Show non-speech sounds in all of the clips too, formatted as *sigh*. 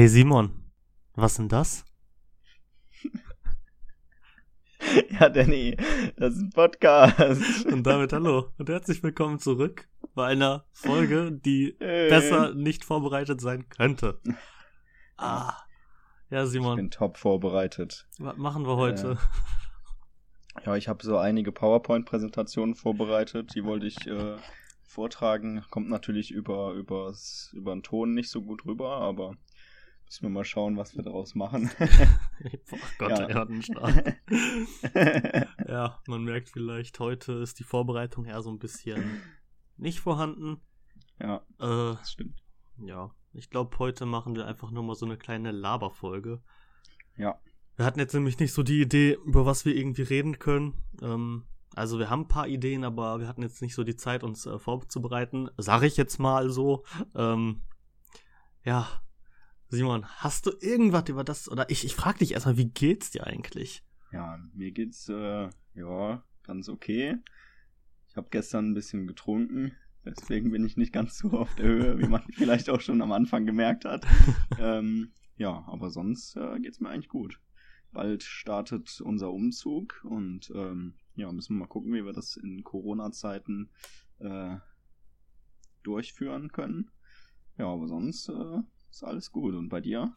Hey Simon, was denn das? *laughs* Ja, Danny, das ist ein Podcast. Und damit hallo und herzlich willkommen zurück bei einer Folge, die Äh. besser nicht vorbereitet sein könnte. Ah, ja Ich Simon, bin top vorbereitet. was machen wir heute? Ja, ich habe so einige PowerPoint-Präsentationen vorbereitet, die wollte ich äh, vortragen. Kommt natürlich über übers, über den Ton nicht so gut rüber, aber müssen wir mal schauen, was wir daraus machen. Boah *laughs* Gott, Ja. Erdenstaat. *laughs* ja, man merkt vielleicht, heute ist die Vorbereitung eher so ein bisschen nicht vorhanden. ja, Äh, das stimmt. ja, ich glaube, heute machen wir einfach nur mal so eine kleine Laberfolge. Ja, Wir hatten jetzt nämlich nicht so die Idee, über was wir irgendwie reden können. Ähm, also wir haben ein paar Ideen, aber wir hatten jetzt nicht so die Zeit, uns äh, vorzubereiten. Sag ich jetzt mal so. Ähm, ja, Simon, hast du irgendwas über das, oder ich, ich frage dich erstmal, wie geht's dir eigentlich? ja, mir geht's äh, ja ganz okay. Ich habe gestern ein bisschen getrunken, deswegen bin ich nicht ganz so auf der Höhe, wie man *laughs* vielleicht auch schon am Anfang gemerkt hat. *laughs* ähm, ja, aber sonst äh, geht's mir eigentlich gut. Bald startet unser Umzug und ähm, ja, müssen wir mal gucken, wie wir das in Corona-Zeiten äh, durchführen können. Ja, aber sonst äh, ist alles gut. Und bei dir?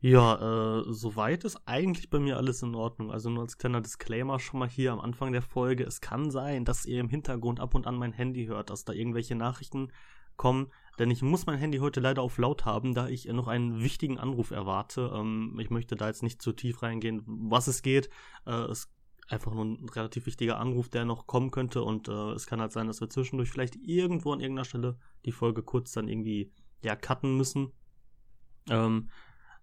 Ja, äh, soweit ist eigentlich bei mir alles in Ordnung. Also nur als kleiner Disclaimer schon mal hier am Anfang der Folge. Es kann sein, dass ihr im Hintergrund ab und an mein Handy hört, dass da irgendwelche Nachrichten kommen. Denn ich muss mein Handy heute leider auf laut haben, da ich noch einen wichtigen Anruf erwarte. Ähm, ich möchte da jetzt nicht zu tief reingehen, was es geht. Äh, es einfach nur ein relativ wichtiger Anruf, der noch kommen könnte. Und äh, es kann halt sein, dass wir zwischendurch vielleicht irgendwo an irgendeiner Stelle die Folge kurz dann irgendwie ja cutten müssen. Ähm,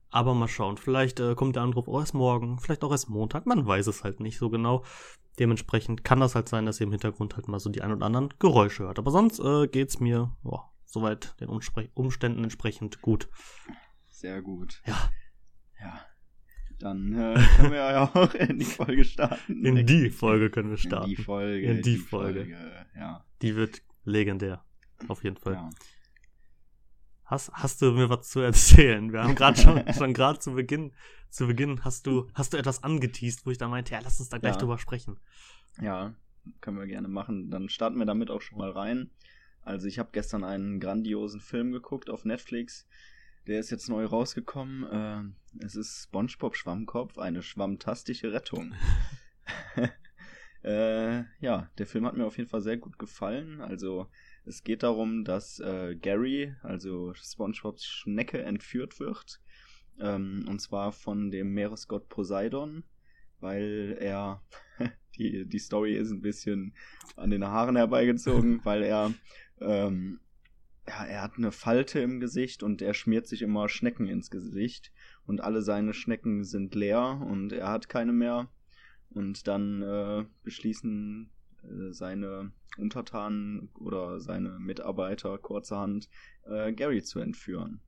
aber mal schauen, vielleicht äh, kommt der Anruf auch erst morgen, vielleicht auch erst Montag, man weiß es halt nicht so genau. Dementsprechend kann das halt sein, dass ihr im Hintergrund halt mal so die ein oder anderen Geräusche hört. Aber sonst äh, geht's mir boah, soweit den Umspre Umständen entsprechend gut. Sehr gut. Ja. Ja. Dann äh, können wir ja *laughs* auch in die Folge starten. In die Folge können wir In starten. die Folge. In die Folge. Ja. Die wird legendär. Auf jeden Fall. ja. Hast, hast du mir was zu erzählen? Wir haben gerade schon, *laughs* schon gerade zu Beginn, zu Beginn hast du, hast du etwas angeteased, wo ich da meinte, ja, lass uns da gleich Ja. drüber sprechen. Ja, können wir gerne machen. Dann starten wir damit auch schon mal rein. Also ich habe gestern einen grandiosen Film geguckt auf Netflix. Der ist jetzt neu rausgekommen. Äh, es ist SpongeBob Schwammkopf, eine schwammtastische Rettung. *laughs* *laughs* äh, ja, der Film hat mir auf jeden Fall sehr gut gefallen. Also es geht darum, dass äh, Gary, also SpongeBobs Schnecke, entführt wird. Ähm, und zwar von dem Meeresgott Poseidon, weil er *laughs* die, die Story ist ein bisschen an den Haaren herbeigezogen, *laughs* weil er, ähm, ja, er hat eine Falte im Gesicht und er schmiert sich immer Schnecken ins Gesicht und alle seine Schnecken sind leer und er hat keine mehr. Und dann äh, beschließen seine Untertanen oder seine Mitarbeiter kurzerhand äh, Gary zu entführen.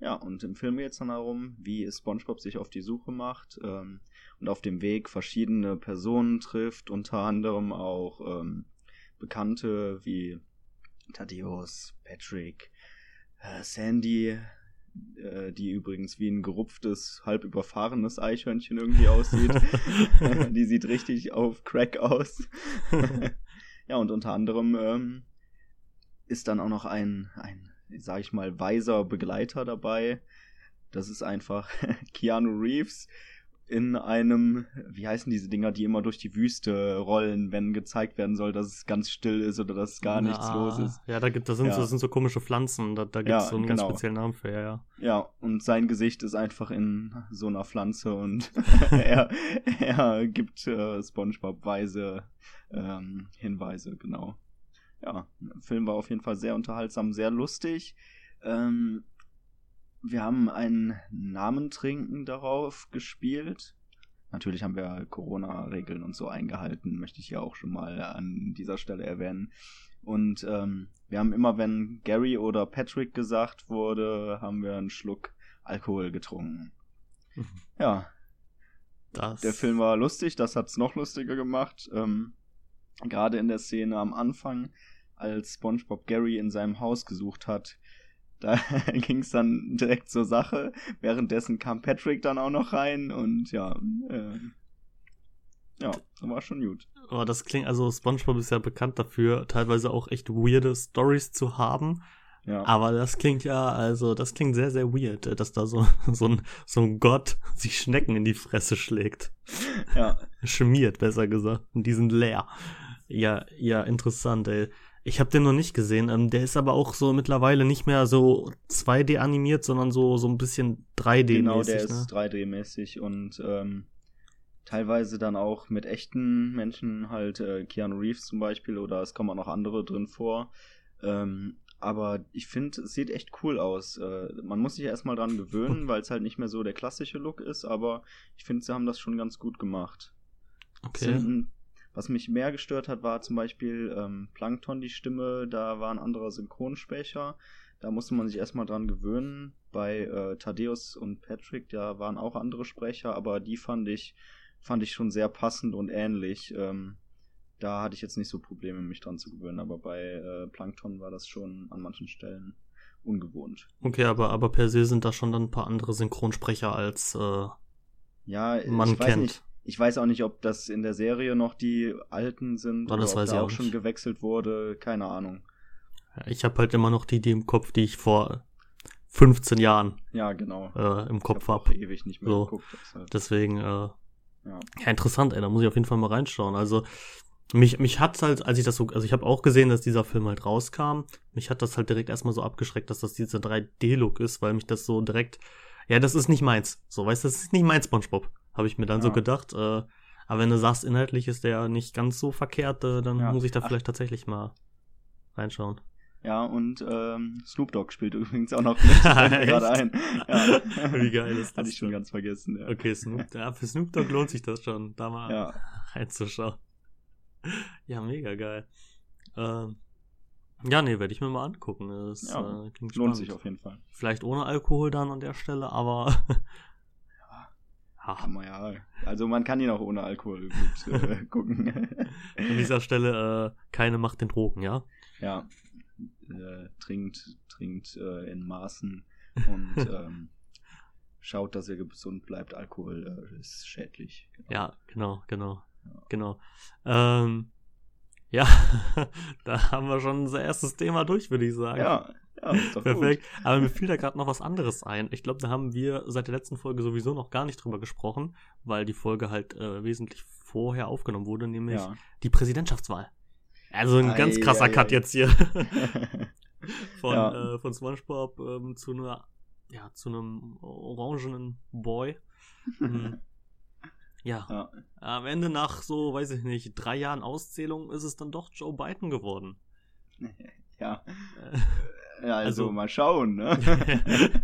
Ja, und im Film geht es dann darum, wie SpongeBob sich auf die Suche macht ähm, und auf dem Weg verschiedene Personen trifft, unter anderem auch ähm, Bekannte wie Thaddeus, Patrick, äh, Sandy, äh, die übrigens wie ein gerupftes, halb überfahrenes Eichhörnchen irgendwie aussieht. *laughs* die sieht richtig auf Crack aus. *laughs* ja, und unter anderem ähm, ist dann auch noch ein, ein, sag ich mal, weiser Begleiter dabei. Das ist einfach *laughs* Keanu Reeves in einem, wie heißen diese Dinger, die immer durch die Wüste rollen, wenn gezeigt werden soll, dass es ganz still ist oder dass gar nichts Ja, los ist. Ja, da gibt, da sind, Ja. so, das sind so komische Pflanzen, da, da gibt es Ja, so einen ganz genau. speziellen Namen für, ja, ja. Ja, und sein Gesicht ist einfach in so einer Pflanze und *laughs* er, er gibt äh, SpongeBob weise ähm, Hinweise, genau. Ja, der Film war auf jeden Fall sehr unterhaltsam, sehr lustig. Ähm, wir haben ein Namentrinken darauf gespielt. Natürlich haben wir Corona-Regeln und so eingehalten, möchte ich ja auch schon mal an dieser Stelle erwähnen. Und ähm, wir haben immer, wenn Gary oder Patrick gesagt wurde, haben wir einen Schluck Alkohol getrunken. Mhm. *laughs* Ja, Das, der Film war lustig, das hat's noch lustiger gemacht. Ähm, Gerade in der Szene am Anfang, als SpongeBob Gary in seinem Haus gesucht hat, da *laughs* ging es dann direkt zur Sache. Währenddessen kam Patrick dann auch noch rein und ja, äh, ja, war schon gut. Oh, das klingt, also SpongeBob ist ja bekannt dafür, teilweise auch echt weirde Stories zu haben. Ja. Aber das klingt ja, also das klingt sehr, sehr weird, dass da so, *laughs* so, ein, so ein Gott sich Schnecken in die Fresse schlägt. Ja. Schmiert, besser gesagt. Und die sind leer. Ja, ja, interessant, ey. Ich habe den noch nicht gesehen. Ähm, der ist aber auch so mittlerweile nicht mehr so 2D animiert, sondern so, so ein bisschen 3D-mäßig. Genau, der ne? ist 3D-mäßig und ähm, teilweise dann auch mit echten Menschen, halt äh, Keanu Reeves zum Beispiel, oder es kommen auch noch andere drin vor. Ähm, aber ich finde, es sieht echt cool aus. Äh, man muss sich erstmal dran gewöhnen, weil es halt nicht mehr so der klassische Look ist, aber ich finde, sie haben das schon ganz gut gemacht. Okay. Sind, was mich mehr gestört hat, war zum Beispiel ähm, Plankton, die Stimme, da war ein anderer Synchronsprecher. Da musste man sich erstmal dran gewöhnen. Bei äh, Thaddeus und Patrick, da waren auch andere Sprecher, aber die fand ich, fand ich schon sehr passend und ähnlich. Ähm, da hatte ich jetzt nicht so Probleme, mich dran zu gewöhnen, aber bei äh, Plankton war das schon an manchen Stellen ungewohnt. Okay, aber, aber per se sind da schon dann ein paar andere Synchronsprecher als äh, ja, man kennt. Nicht, ich weiß auch nicht, ob das in der Serie noch die alten sind oh, das oder ob da auch, auch schon gewechselt wurde, keine Ahnung. Ich habe halt immer noch die, die im Kopf, die ich vor 15 Jahren ja, genau. äh, im Kopf habe. Hab. ewig nicht mehr so, geguckt. Halt. Deswegen, äh, ja. ja, interessant, ey, da muss ich auf jeden Fall mal reinschauen. Also, mich, mich hat halt, als ich das so, also ich habe auch gesehen, dass dieser Film halt rauskam. Mich hat das halt direkt erstmal so abgeschreckt, dass das dieser 3D-Look ist, weil mich das so direkt, ja, das ist nicht meins. So, weißt du, das ist nicht mein SpongeBob, habe ich mir dann ja. so gedacht. Äh, aber wenn du sagst, inhaltlich ist der nicht ganz so verkehrt, äh, dann ja. muss ich da Ach. vielleicht tatsächlich mal reinschauen. Ja, und ähm, Snoop Dogg spielt *laughs* übrigens auch noch mit. *laughs* gerade ein. Ja. *laughs* Wie geil ist das? Hatte ich schon ganz vergessen. Ja. Okay, Snoop, ja, für Snoop Dogg lohnt sich das schon, da mal ja. reinzuschauen. ja, mega geil. Ähm, ja, nee, werde ich mir mal angucken. Das ja, äh, lohnt spannend. sich auf jeden Fall. Vielleicht ohne Alkohol dann an der Stelle, aber. Ja, kann man ja. Also man kann ihn auch ohne Alkohol gut äh, *laughs* gucken. an dieser Stelle äh, keine Macht den Drogen, ja? Ja. Äh, trinkt, trinkt äh, in Maßen und *laughs* ähm, schaut, dass ihr gesund bleibt. Alkohol äh, ist schädlich. Genau. Ja, genau, genau. Genau. Ähm, ja, *laughs* da haben wir schon unser erstes Thema durch, würde ich sagen. Ja, ja Perfekt. Gut. Aber mir fiel da gerade noch was anderes ein. Ich glaube, da haben wir seit der letzten Folge sowieso noch gar nicht drüber gesprochen, weil die Folge halt äh, wesentlich vorher aufgenommen wurde, nämlich ja. die Präsidentschaftswahl. Also ein ei, ganz krasser ei, Cut ei. jetzt hier. *laughs* von, ja. äh, von SpongeBob ähm, zu einer, ja, zu einem orangenen Boy. Mhm. *laughs* Ja. ja. Am Ende nach so, weiß ich nicht, drei Jahren Auszählung ist es dann doch Joe Biden geworden. *laughs* Ja. Äh, ja, also, also, mal schauen, ne?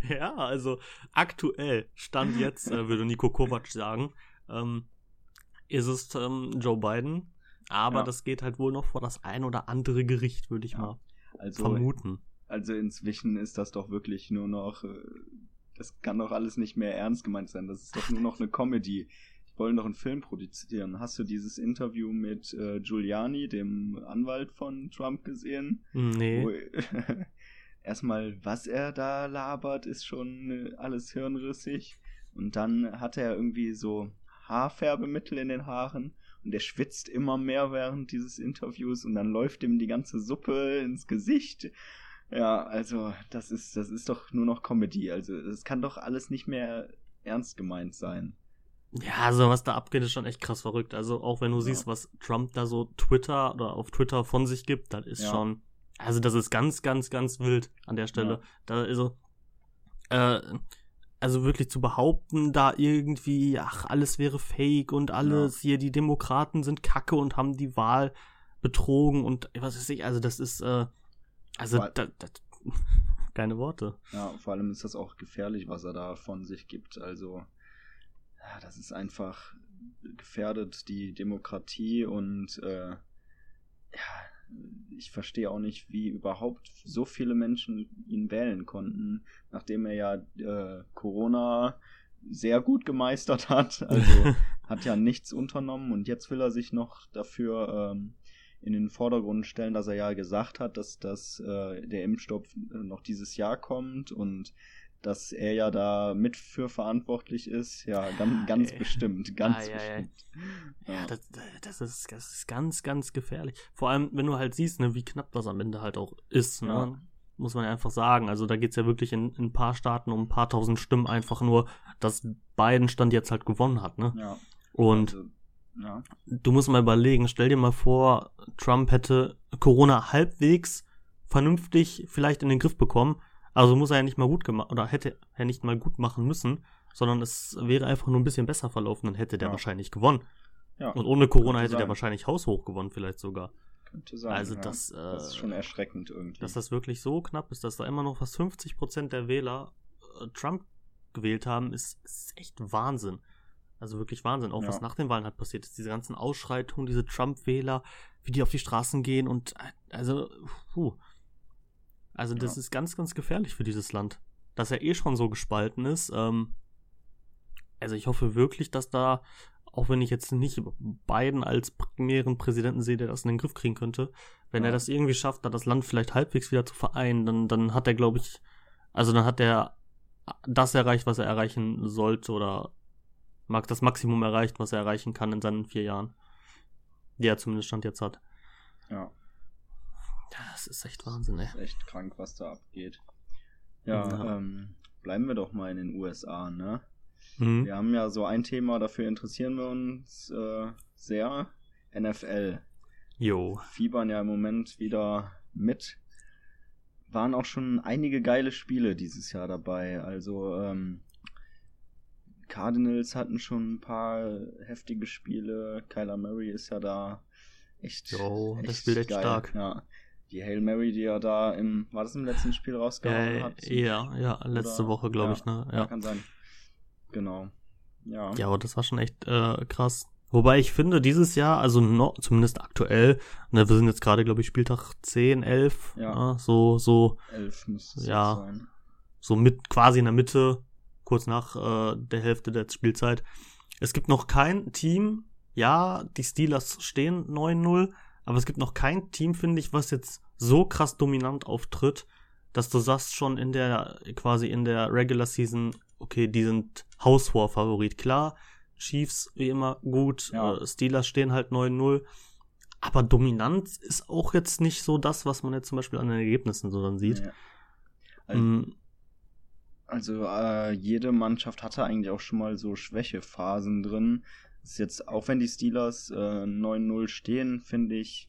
*laughs* ja, also aktuell, Stand jetzt, äh, würde Nico Kovac sagen, ähm, ist es ähm, Joe Biden, aber ja. das geht halt wohl noch vor das ein oder andere Gericht, würde ich ja. mal also, vermuten. Also inzwischen ist das doch wirklich nur noch, äh, das kann doch alles nicht mehr ernst gemeint sein, das ist doch nur noch eine Comedy wollen doch einen Film produzieren. Hast du dieses Interview mit äh, Giuliani, dem Anwalt von Trump, gesehen? Nee. Wo, *laughs* erstmal, was er da labert, ist schon äh, alles hirnrissig. Und dann hat er irgendwie so Haarfärbemittel in den Haaren und er schwitzt immer mehr während dieses Interviews und dann läuft ihm die ganze Suppe ins Gesicht. Ja, also das ist das ist doch nur noch Comedy. Also es kann doch alles nicht mehr ernst gemeint sein. Ja, also was da abgeht, ist schon echt krass verrückt. Also auch wenn du ja. siehst, was Trump da so Twitter oder auf Twitter von sich gibt, das ist ja. schon, also das ist ganz, ganz, ganz wild an der Stelle. Ja. Da also, äh, also wirklich zu behaupten, da irgendwie, ach, alles wäre fake und alles, hier die Demokraten sind kacke und haben die Wahl betrogen und was weiß ich, also das ist, äh, also das, das, *laughs* keine Worte. Ja, vor allem ist das auch gefährlich, was er da von sich gibt. Also ja, das ist einfach gefährdet die Demokratie und äh, ja, ich verstehe auch nicht, wie überhaupt so viele Menschen ihn wählen konnten, nachdem er ja äh, Corona sehr gut gemeistert hat. Also *laughs* hat ja nichts unternommen und jetzt will er sich noch dafür ähm, in den Vordergrund stellen, dass er ja gesagt hat, dass, dass äh, der Impfstoff äh, noch dieses Jahr kommt und dass er ja da mit für verantwortlich ist. Ja, ganz, ganz Ey. bestimmt, ganz Ah, ja, ja. bestimmt. Ja, das, das, ist, das ist ganz, ganz gefährlich. Vor allem, wenn du halt siehst, ne, wie knapp das am Ende halt auch ist, ne? Ja. Muss man ja einfach sagen. Also da geht's ja wirklich in, in ein paar Staaten um ein paar tausend Stimmen einfach nur, dass Biden Stand jetzt halt gewonnen hat, ne? Ja, Und also, ja, du musst mal überlegen, stell dir mal vor, Trump hätte Corona halbwegs vernünftig vielleicht in den Griff bekommen. Also muss er ja nicht mal gut gemacht, oder hätte er nicht mal gut machen müssen, sondern es wäre einfach nur ein bisschen besser verlaufen, dann hätte der Ja. wahrscheinlich gewonnen. ja, Und ohne Corona hätte der sein. wahrscheinlich haushoch gewonnen, vielleicht sogar. könnte sein. also ja. das, äh, das ist schon erschreckend irgendwie. Dass das wirklich so knapp ist, dass da immer noch fast 50% der Wähler äh, Trump gewählt haben, ist, ist echt Wahnsinn. Also wirklich Wahnsinn. Auch Ja. was nach den Wahlen halt passiert ist. Diese ganzen Ausschreitungen, diese Trump-Wähler, wie die auf die Straßen gehen und äh, also, puh. Also das Ja. ist ganz, ganz gefährlich für dieses Land. Dass er eh schon so gespalten ist. Ähm, also ich hoffe wirklich, dass da, auch wenn ich jetzt nicht Biden als primären Präsidenten sehe, der das in den Griff kriegen könnte, wenn Ja. er das irgendwie schafft, da das Land vielleicht halbwegs wieder zu vereinen, dann, dann hat er, glaube ich, also dann hat er das erreicht, was er erreichen sollte oder mag das Maximum erreicht, was er erreichen kann in seinen vier Jahren, die er zumindest Stand jetzt hat. ja. Ja, das ist echt Wahnsinn, ey. ist echt krank, was da abgeht. Ja, Ja. Ähm, bleiben wir doch mal in den USA, ne? Mhm. Wir haben ja so ein Thema, dafür interessieren wir uns äh, sehr. NFL. Jo. Fiebern ja im Moment wieder mit. Waren auch schon einige geile Spiele dieses Jahr dabei. Also, ähm, Cardinals hatten schon ein paar heftige Spiele. Kyler Murray ist ja da echt. Jo, echt spielt echt geil. stark. Ja. Die Hail Mary, die er da im, war das im letzten Spiel rausgehauen Äh, hat? ja, ja, letzte Oder- Woche, glaube ja, ich, ne? Ja. Ja. kann sein. Genau. Ja. Ja, aber das war schon echt äh, krass. Wobei ich finde, dieses Jahr, also noch, zumindest aktuell, ne, wir sind jetzt gerade, glaube ich, Spieltag 10, 11, Ja. äh, so, so, Elf müsste es Ja. sein. so mit, quasi in der Mitte, kurz nach äh, der Hälfte der Spielzeit. Es gibt noch kein Team, ja, die Steelers stehen 9-0, aber es gibt noch kein Team, finde ich, was jetzt so krass dominant auftritt, dass du sagst schon in der, quasi in der Regular Season, okay, die sind haushoher Favorit. Klar, Chiefs wie immer gut, Ja. äh, Steelers stehen halt 9-0, aber Dominanz ist auch jetzt nicht so das, was man jetzt zum Beispiel an den Ergebnissen so dann sieht. Ja. Also, Mm, Also äh, jede Mannschaft hatte eigentlich auch schon mal so Schwächephasen drin. Ist jetzt, auch wenn die Steelers äh, 9-0 stehen, finde ich,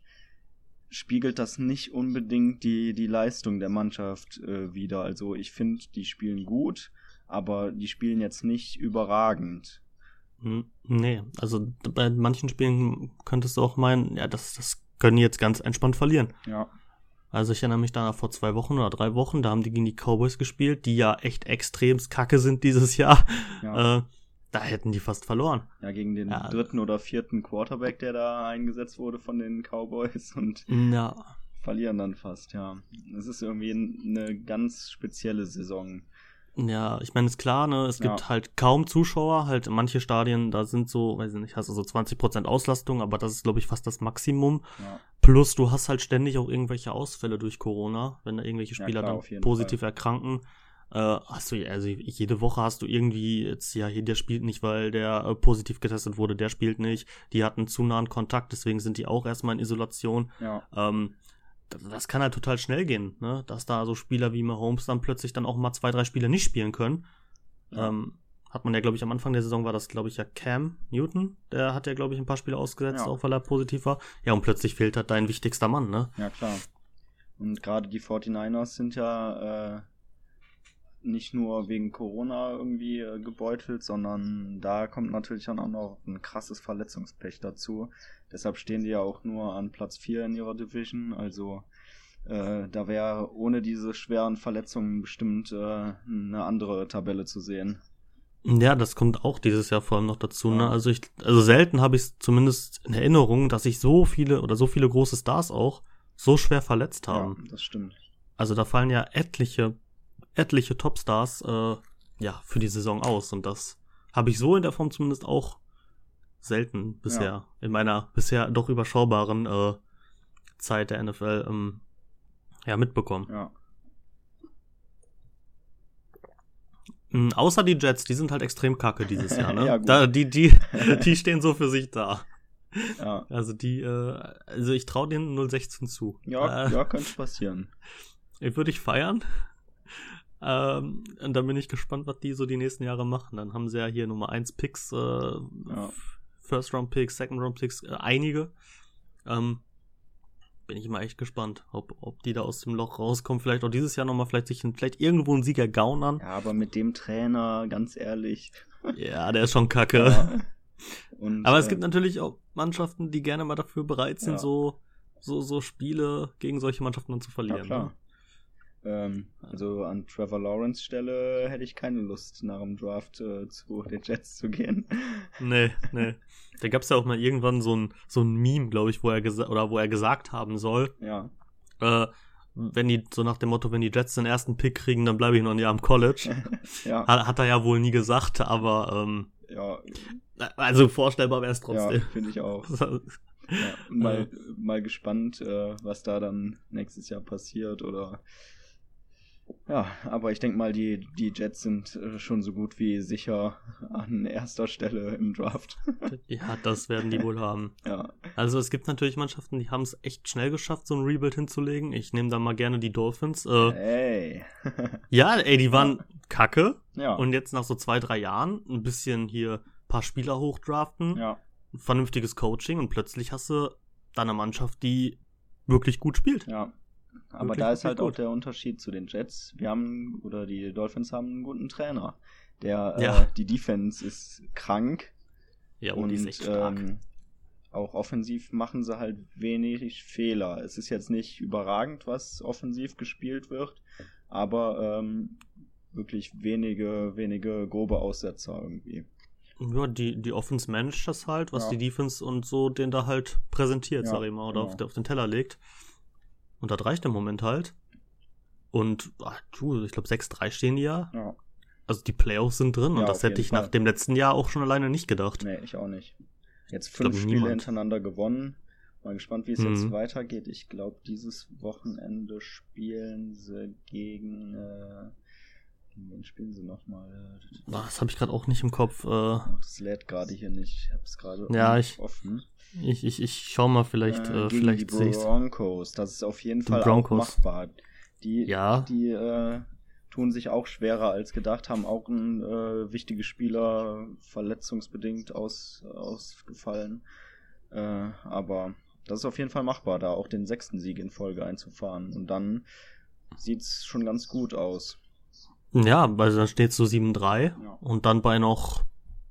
spiegelt das nicht unbedingt die, die Leistung der Mannschaft äh, wieder. Also ich finde, die spielen gut, aber die spielen jetzt nicht überragend. Mm, Nee, also bei manchen Spielen könntest du auch meinen, ja, das, das können die jetzt ganz entspannt verlieren. Ja, Also ich erinnere mich da vor zwei Wochen oder drei Wochen, da haben die gegen die Cowboys gespielt, die ja echt extremst kacke sind dieses Jahr. ja. Äh, da hätten die fast verloren. ja gegen den ja. dritten oder vierten Quarterback, der da eingesetzt wurde von den Cowboys *laughs* und Ja, verlieren dann fast, ja. Es ist irgendwie eine ganz spezielle Saison. ja, ich meine, ist klar, ne, es gibt Ja. halt kaum Zuschauer, halt manche Stadien, da sind so, weiß ich nicht, hast du so 20% Auslastung, aber das ist, glaube ich, fast das Maximum. Ja, Plus, du hast halt ständig auch irgendwelche Ausfälle durch Corona, wenn da irgendwelche Ja, Spieler klar, dann positiv Fall. erkranken. Äh, hast du, also jede Woche hast du irgendwie, jetzt, ja, hier, der spielt nicht, weil der äh, positiv getestet wurde, der spielt nicht. Die hatten zu nahen Kontakt, deswegen sind die auch erstmal in Isolation. ja, Ähm, das, das kann halt total schnell gehen, ne? Dass da so Spieler wie Mahomes dann plötzlich dann auch mal zwei, drei Spiele nicht spielen können. Ja. Ähm, hat man ja, glaube ich, am Anfang der Saison war das, glaube ich, ja Cam Newton. Der hat ja, glaube ich, ein paar Spiele ausgesetzt, Ja. auch weil er positiv war. Ja, und plötzlich fehlt halt dein wichtigster Mann, ne? ja, klar. Und gerade die 49ers sind ja äh, nicht nur wegen Corona irgendwie äh, gebeutelt, sondern da kommt natürlich dann auch noch ein krasses Verletzungspech dazu. Deshalb stehen die ja auch nur an Platz 4 in ihrer Division. Also äh, da wäre ohne diese schweren Verletzungen bestimmt äh, eine andere Tabelle zu sehen. Ja, das kommt auch dieses Jahr vor allem noch dazu. Ne? Also ich, also selten habe ich es zumindest in Erinnerung, dass sich so viele oder so viele große Stars auch so schwer verletzt haben. Ja, das stimmt. Also da fallen ja etliche, etliche Topstars äh, ja für die Saison aus und das habe ich so in der Form zumindest auch selten bisher Ja. in meiner bisher doch überschaubaren äh, Zeit der NFL ähm, ja, mitbekommen. Ja. Mhm, außer die Jets, die sind halt extrem kacke dieses Jahr, ne? *laughs* Ja, da, die, die, *laughs* die stehen so für sich da. Ja, Also die, äh, also ich traue denen 016 zu. ja, äh, ja könnte passieren. *laughs* Ich würde ich feiern. Ähm, und dann bin ich gespannt, was die so die nächsten Jahre machen. Dann haben sie ja hier Nummer 1 Picks, äh, First Round Picks, Second Round Picks, äh, einige. Ähm, bin ich mal echt gespannt, ob, ob die da aus dem Loch rauskommen. Vielleicht auch dieses Jahr nochmal, vielleicht sich ein- vielleicht irgendwo einen Sieger gaunern. Ja, aber mit dem Trainer, ganz ehrlich. Ja, der ist schon kacke. Ja. Und, Aber es äh, gibt natürlich auch Mannschaften, die gerne mal dafür bereit sind, Ja. so, so, so Spiele gegen solche Mannschaften dann zu verlieren. Ja, klar. Ne? Ähm, also an Trevor Lawrence Stelle hätte ich keine Lust, nach dem Draft äh, zu den Jets zu gehen. *laughs* Nee, nee. Da gab's ja auch mal irgendwann so ein, so ein Meme, glaube ich, wo er gesagt oder wo er gesagt haben soll, Ja. äh, wenn die, so nach dem Motto, wenn die Jets den ersten Pick kriegen, dann bleibe ich noch ein Jahr am College. *laughs* ja. hat, hat er ja wohl nie gesagt, aber ähm, Ja, also vorstellbar wäre es ja trotzdem. finde ich auch. *laughs* Ja, mal, mal gespannt, äh, was da dann nächstes Jahr passiert oder ja, aber ich denke mal, die, die Jets sind äh, schon so gut wie sicher an erster Stelle im Draft. *laughs* ja, das werden die wohl haben. ja, Also es gibt natürlich Mannschaften, die haben es echt schnell geschafft, so ein Rebuild hinzulegen. Ich nehme da mal gerne die Dolphins. Äh, hey. *laughs* ja, ey, die waren kacke. ja, Und jetzt nach so zwei, drei Jahren ein bisschen hier paar Spieler hochdraften, ja, vernünftiges Coaching und plötzlich hast du dann eine Mannschaft, die wirklich gut spielt. ja. Aber da ist halt auch gut. der Unterschied zu den Jets. Wir haben, oder die Dolphins haben einen guten Trainer. Der, Ja. äh, die Defense ist krank. Ja, und und ähm, auch offensiv machen sie halt wenig Fehler. Es ist jetzt nicht überragend, was offensiv gespielt wird, aber ähm, wirklich wenige, wenige grobe Aussetzer irgendwie. Ja, die, die Offense managt das halt, was Ja. die Defense und so den da halt präsentiert, Ja, sag ich mal, oder genau. auf, auf den Teller legt. Und das reicht im Moment halt. Und, ach, du, ich glaube 6-3 stehen die ja. Ja, Also die Playoffs sind drin Ja, und das hätte ich nach Fall. dem letzten Jahr auch schon alleine nicht gedacht. nee, ich auch nicht. Jetzt fünf Spiele niemand. hintereinander gewonnen. Mal gespannt, wie es Mhm. jetzt weitergeht. Ich glaube, dieses Wochenende spielen sie gegen. Äh, gegen wen spielen sie nochmal? Ah, Das habe ich gerade auch nicht im Kopf. Äh, Das lädt gerade hier nicht. Ich habe es gerade Ja, offen- ich- offen. ich, ich, ich schau mal, vielleicht, äh, äh, gegen vielleicht die. Broncos. Das ist auf jeden Fall auch machbar. Die, Ja. die äh, tun sich auch schwerer als gedacht, haben auch ein äh, wichtige Spieler verletzungsbedingt aus, ausgefallen. Äh, aber das ist auf jeden Fall machbar, da auch den sechsten Sieg in Folge einzufahren. Und dann sieht's schon ganz gut aus. Ja, also dann steht so 7-3 Ja. und dann bei noch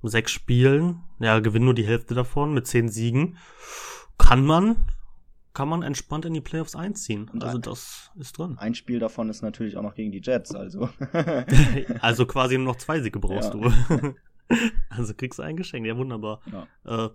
sechs Spielen, ja, gewinnen nur die Hälfte davon mit zehn Siegen, kann man, kann man entspannt in die Playoffs einziehen. Und Also ein- das ist drin. Ein Spiel davon ist natürlich auch noch gegen die Jets, also. *laughs* also quasi nur noch zwei Siege brauchst Ja. du. *laughs* also kriegst du ein Geschenk, ja wunderbar. ja. Äh,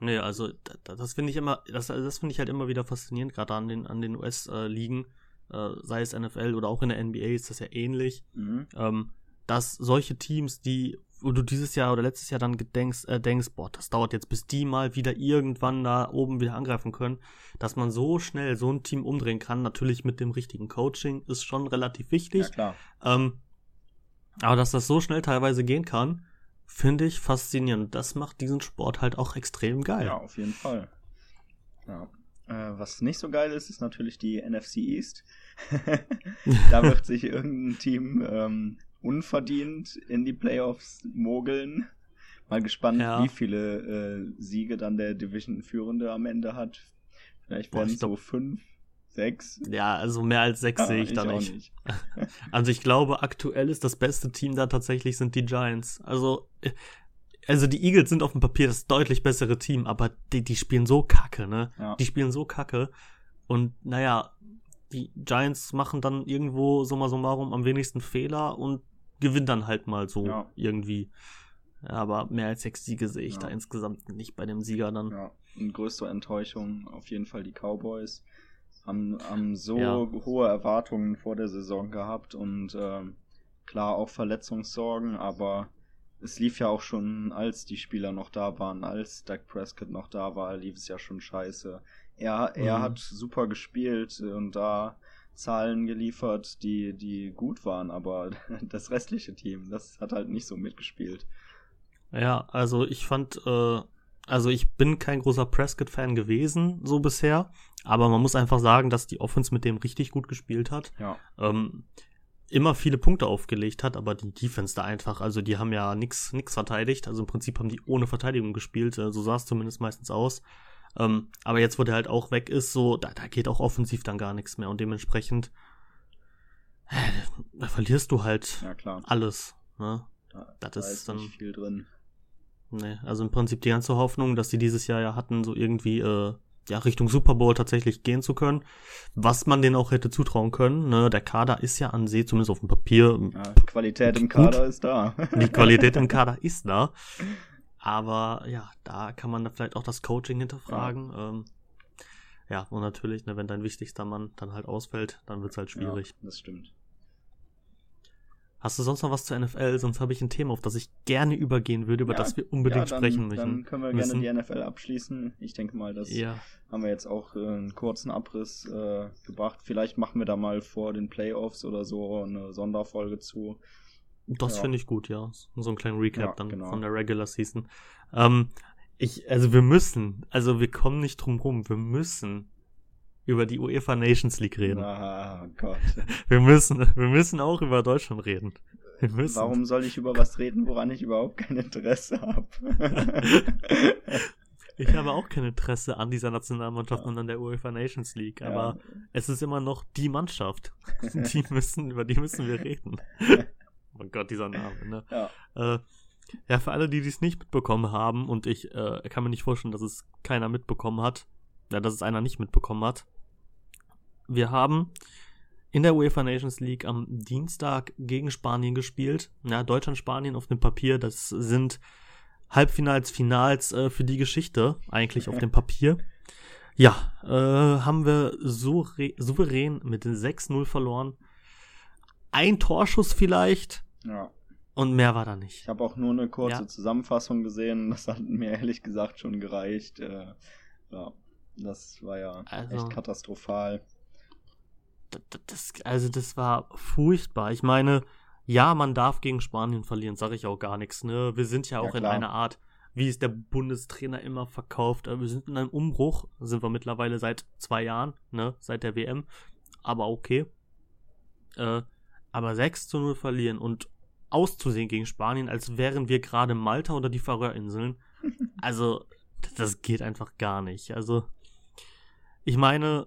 nee, also das, das finde ich immer, das, das finde ich halt immer wieder faszinierend, gerade an den, an den US-Ligen, äh, sei es NFL oder auch in der NBA ist das ja ähnlich. Mhm. ähm, dass solche Teams, die, wo du dieses Jahr oder letztes Jahr dann gedenkst, äh, denkst, boah, das dauert jetzt, bis die mal wieder irgendwann da oben wieder angreifen können, dass man so schnell so ein Team umdrehen kann, natürlich mit dem richtigen Coaching, ist schon relativ wichtig. Ja, klar. Ähm, aber dass das so schnell teilweise gehen kann, finde ich faszinierend. Das macht diesen Sport halt auch extrem geil. Ja, auf jeden Fall. Ja. Äh, was nicht so geil ist, ist natürlich die NFC East. *laughs* da wird sich irgendein Team ähm, unverdient in die Playoffs mogeln. Mal gespannt, Ja. wie viele äh, Siege dann der Division-Führende am Ende hat. Vielleicht werden ich es so fünf, sechs. Ja, also mehr als sechs Ja, sehe ich da auch nicht. *laughs* Also ich glaube, aktuell ist das beste Team da tatsächlich sind die Giants. Also, äh, also die Eagles sind auf dem Papier das deutlich bessere Team, aber die, die spielen so kacke, ne? Ja. Die spielen so kacke. Und naja, die Giants machen dann irgendwo summa summarum am wenigsten Fehler und gewinnen dann halt mal so Ja. irgendwie. Aber mehr als sechs Siege sehe ich Ja. da insgesamt nicht bei dem Sieger dann. Ja, und größte Enttäuschung auf jeden Fall die Cowboys. Haben, haben so Ja. hohe Erwartungen vor der Saison gehabt und ähm, klar auch Verletzungssorgen, aber es lief ja auch schon, als die Spieler noch da waren, als Doug Prescott noch da war, lief es ja schon scheiße. Er, er mhm. hat super gespielt und da Zahlen geliefert, die, die gut waren, aber *laughs* das restliche Team, das hat halt nicht so mitgespielt. Ja, also ich fand, äh, also ich bin kein großer Prescott-Fan gewesen, so bisher, aber man muss einfach sagen, dass die Offense mit dem richtig gut gespielt hat. Ja. Ähm, immer viele Punkte aufgelegt hat, aber die Defense da einfach, also die haben ja nix, nix verteidigt, also im Prinzip haben die ohne Verteidigung gespielt, äh, so sah es zumindest meistens aus. Ähm, aber jetzt, wo der halt auch weg ist, so, da, da geht auch offensiv dann gar nichts mehr und dementsprechend, äh, da verlierst du halt ja, alles, ne? Da, das da ist, ist dann nicht viel drin. Nee, also im Prinzip die ganze Hoffnung, dass sie dieses Jahr ja hatten, so irgendwie, äh, ja, Richtung Super Bowl tatsächlich gehen zu können, was man denen auch hätte zutrauen können. Ne? Der Kader ist ja an See, zumindest auf dem Papier. Ja, die Qualität im Kader ist da. die Qualität im *laughs* Kader ist da. Aber ja, da kann man da vielleicht auch das Coaching hinterfragen. Ja, ähm, ja und natürlich, ne, wenn dein wichtigster Mann dann halt ausfällt, dann wird's halt schwierig. Ja, das stimmt. Hast du sonst noch was zur NFL? Sonst habe ich ein Thema, auf das ich gerne übergehen würde, über ja, das wir unbedingt ja, dann, sprechen müssen. Dann können wir müssen. gerne die NFL abschließen. Ich denke mal, das ja. haben wir jetzt auch äh, einen kurzen Abriss äh, gebracht. Vielleicht machen wir da mal vor den Playoffs oder so eine Sonderfolge zu. Das finde ich gut, ja. So ein kleiner Recap dann genau. von der Regular Season. Ähm, ich, also wir müssen, also wir kommen nicht drum rum, wir müssen über die UEFA Nations League reden. Ah, Gott. Wir müssen, wir müssen auch über Deutschland reden. Wir müssen. Warum soll ich über was reden, woran ich überhaupt kein Interesse habe? *laughs* ich habe auch kein Interesse an dieser Nationalmannschaft ja. und an der UEFA Nations League, aber ja. es ist immer noch die Mannschaft. *laughs* Die müssen, über die müssen wir reden. oh Gott, dieser Name, ne? Ja. Äh, ja, für alle, die dies nicht mitbekommen haben, und ich äh, kann mir nicht vorstellen, dass es keiner mitbekommen hat, ja, dass es einer nicht mitbekommen hat, wir haben in der UEFA Nations League am Dienstag gegen Spanien gespielt. Ja, Deutschland-Spanien auf dem Papier, das sind Halbfinals, Finals äh, für die Geschichte, eigentlich auf dem Papier. Ja, äh, haben wir so souverän mit 6-0 verloren. Ein Torschuss vielleicht. Ja. Und mehr war da nicht. Ich habe auch nur eine kurze ja. Zusammenfassung gesehen. Das hat mir ehrlich gesagt schon gereicht. Äh, ja, das war ja also, echt katastrophal das, also das war furchtbar. Ich meine, ja, man darf gegen Spanien verlieren, sage ich auch gar nichts. Ne? Wir sind ja auch ja, in einer Art, wie es der Bundestrainer immer verkauft. Wir sind in einem Umbruch, sind wir mittlerweile seit zwei Jahren, ne, seit der WM. Aber okay. Äh, aber 6 zu 0 verlieren und auszusehen gegen Spanien, als wären wir gerade Malta oder die Färöerinseln. *laughs* Also, das geht einfach gar nicht. Also, ich meine,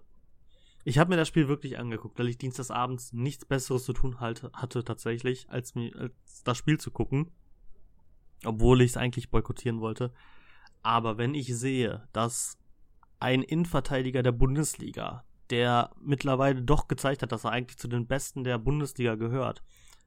ich habe mir das Spiel wirklich angeguckt, weil ich dienstagsabends nichts Besseres zu tun halt, hatte tatsächlich, als mir als das Spiel zu gucken. Obwohl ich es eigentlich boykottieren wollte. Aber wenn ich sehe, dass ein Innenverteidiger der Bundesliga, der mittlerweile doch gezeigt hat, dass er eigentlich zu den Besten der Bundesliga gehört,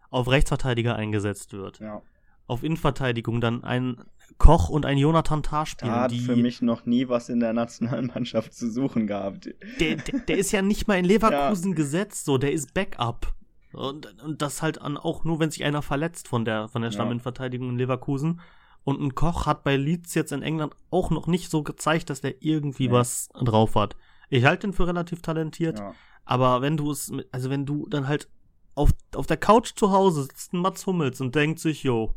auf Rechtsverteidiger eingesetzt wird. Ja. Auf Innenverteidigung dann ein Koch und ein Jonathan Tah spielen. Der hat die, für mich noch nie was in der Nationalmannschaft zu suchen gehabt. Der, der, der ist ja nicht mal in Leverkusen *laughs* ja. gesetzt, so, der ist Backup. Und, und das halt an, auch nur, wenn sich einer verletzt von der, von der Stamminverteidigung in Leverkusen. Und ein Koch hat bei Leeds jetzt in England auch noch nicht so gezeigt, dass der irgendwie nee. was drauf hat. Ich halte ihn für relativ talentiert, ja. aber wenn du es, also wenn du dann halt auf, auf der Couch zu Hause sitzt ein Mats Hummels und denkt sich, jo,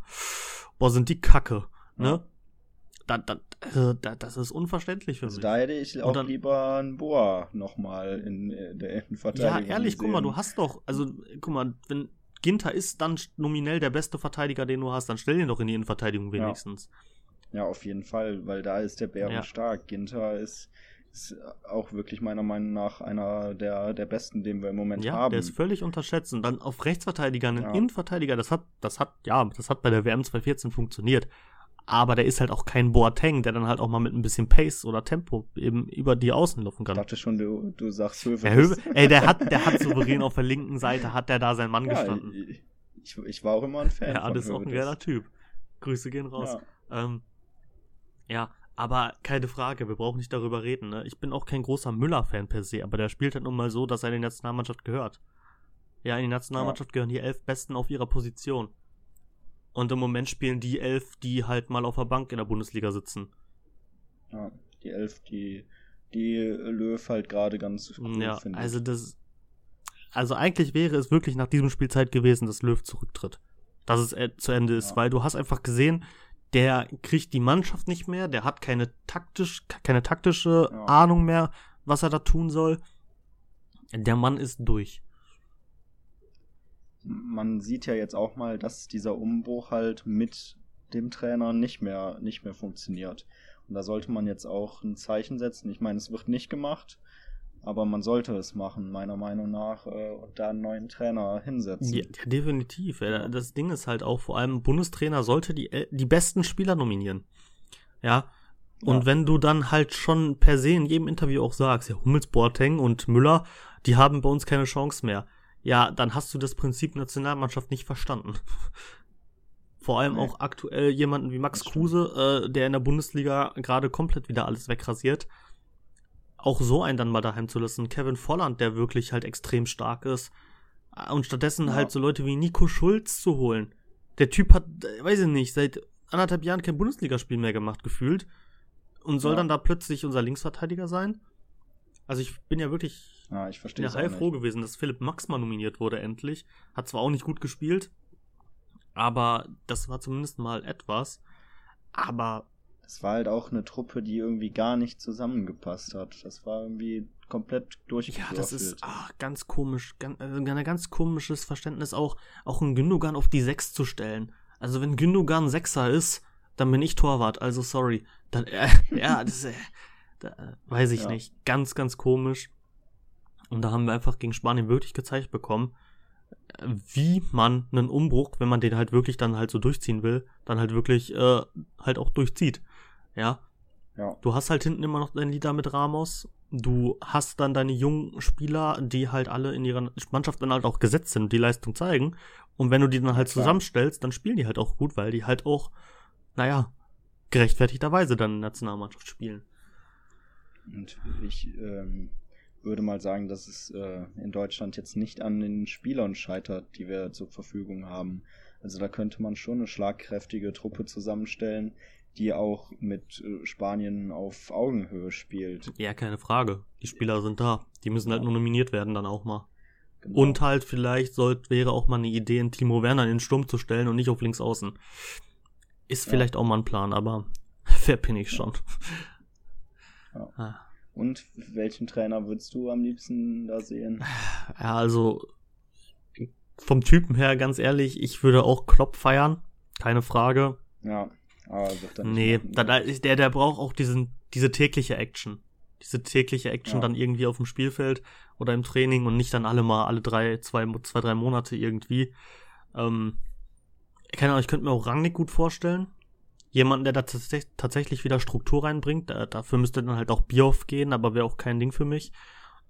boah, sind die Kacke. Ne? Da, da, also, da, das ist unverständlich für also mich. Da hätte ich auch dann, lieber einen Boa nochmal in äh, der Innenverteidigung. Ja, ehrlich, gesehen. guck mal, du hast doch, also guck mal, wenn Ginter ist dann nominell der beste Verteidiger, den du hast, dann stell ihn doch in die Innenverteidigung wenigstens. Ja, ja auf jeden Fall, weil da ist der Bären ja. stark. Ginter ist, ist auch wirklich meiner Meinung nach einer der, der besten, den wir im Moment ja, haben. Ja, der ist völlig unterschätzt. Und dann auf Rechtsverteidiger, einen ja. Innenverteidiger, das hat, das hat, ja, das hat bei der WM 2014 funktioniert aber der ist halt auch kein Boateng, der dann halt auch mal mit ein bisschen Pace oder Tempo eben über die Außen laufen kann. Ich dachte schon, du, du sagst Höwe. Ey, der hat, *laughs* der hat souverän auf der linken Seite, hat der da sein Mann ja, gestanden. Ich, ich, war auch immer ein Fan. Ja, das ist auch ein geiler Typ. Grüße gehen raus. Ja. Ähm, ja, aber keine Frage, wir brauchen nicht darüber reden. Ne? Ich bin auch kein großer Müller-Fan per se, aber der spielt halt nun mal so, dass er in die Nationalmannschaft gehört. Ja, in die Nationalmannschaft ja. gehören die elf Besten auf ihrer Position. Und im Moment spielen die elf, die halt mal auf der Bank in der Bundesliga sitzen. Ja, die elf, die, die Löw halt gerade ganz cool Ja, findet. also das. Also eigentlich wäre es wirklich nach diesem Spiel Zeit gewesen, dass Löw zurücktritt. Dass es äh, zu Ende ist, ja. weil du hast einfach gesehen, der kriegt die Mannschaft nicht mehr, der hat keine taktisch, keine taktische ja. Ahnung mehr, was er da tun soll. Der Mann ist durch. Man sieht ja jetzt auch mal, dass dieser Umbruch halt mit dem Trainer nicht mehr, nicht mehr funktioniert. Und da sollte man jetzt auch ein Zeichen setzen. Ich meine, es wird nicht gemacht, aber man sollte es machen, meiner Meinung nach, äh, und da einen neuen Trainer hinsetzen. Ja, ja definitiv. Das Ding ist halt auch, vor allem Bundestrainer sollte die, äh, die besten Spieler nominieren. Ja. Und ja. wenn du dann halt schon per se in jedem Interview auch sagst, ja, Hummels, Boateng und Müller, die haben bei uns keine Chance mehr. Ja, dann hast du das Prinzip Nationalmannschaft nicht verstanden. *laughs* Vor allem nee. auch aktuell jemanden wie Max Kruse, äh, der in der Bundesliga gerade komplett wieder alles wegrasiert auch so einen dann mal daheim zu lassen. Kevin Volland, der wirklich halt extrem stark ist. Und stattdessen ja. halt so Leute wie Nico Schulz zu holen. Der Typ hat, äh, weiß ich nicht, seit anderthalb Jahren kein Bundesligaspiel mehr gemacht, gefühlt. Und soll ja. dann da plötzlich unser Linksverteidiger sein? Also ich bin ja wirklich ja, ich ja heilfroh gewesen, dass Philipp Max mal nominiert wurde endlich. Hat zwar auch nicht gut gespielt, aber das war zumindest mal etwas. Aber es war halt auch eine Truppe, die irgendwie gar nicht zusammengepasst hat. Das war irgendwie komplett durchgewürfelt. Ja, das ist ach, ganz komisch, ganz, also ein ganz komisches Verständnis auch, auch einen Gündogan auf die Sechs zu stellen. Also wenn Gündogan Sechser ist, dann bin ich Torwart, also sorry. Dann, äh, *laughs* ja, das äh, da, äh, weiß ich ja. nicht. Ganz, ganz komisch. Und da haben wir einfach gegen Spanien wirklich gezeigt bekommen, wie man einen Umbruch, wenn man den halt wirklich dann halt so durchziehen will, dann halt wirklich äh, halt auch durchzieht. Ja. Ja. Du hast halt hinten immer noch dein Lieder mit Ramos. Du hast dann deine jungen Spieler, die halt alle in ihrer Mannschaft dann halt auch gesetzt sind, die Leistung zeigen. Und wenn du die dann halt zusammenstellst, dann spielen die halt auch gut, weil die halt auch, naja, gerechtfertigterweise dann in der Nationalmannschaft spielen. Und ich ähm, würde mal sagen, dass es äh, in Deutschland jetzt nicht an den Spielern scheitert, die wir zur Verfügung haben. Also da könnte man schon eine schlagkräftige Truppe zusammenstellen, die auch mit äh, Spanien auf Augenhöhe spielt. Ja, keine Frage. Die Spieler sind da. Die müssen halt nur nominiert werden dann auch mal. Genau. Und halt vielleicht sollte, wäre auch mal eine Idee, einen Timo Werner in den Sturm zu stellen und nicht auf links außen. Ist ja. vielleicht auch mal ein Plan, aber *laughs* wer bin ich schon? Ja. Ah. Und welchen Trainer würdest du am liebsten da sehen? Ja, also vom Typen her, ganz ehrlich, ich würde auch Klopp feiern. Keine Frage. Ja. Aber nee, da, da ist der, der braucht auch diesen, diese tägliche Action. Diese tägliche Action ja. dann irgendwie auf dem Spielfeld oder im Training und nicht dann alle mal, alle drei, zwei, zwei drei Monate irgendwie. Ähm, keine Ahnung, ich könnte mir auch Rangnick gut vorstellen. Jemanden, der da tatsächlich wieder Struktur reinbringt. Da, dafür müsste dann halt auch Bioff gehen, aber wäre auch kein Ding für mich.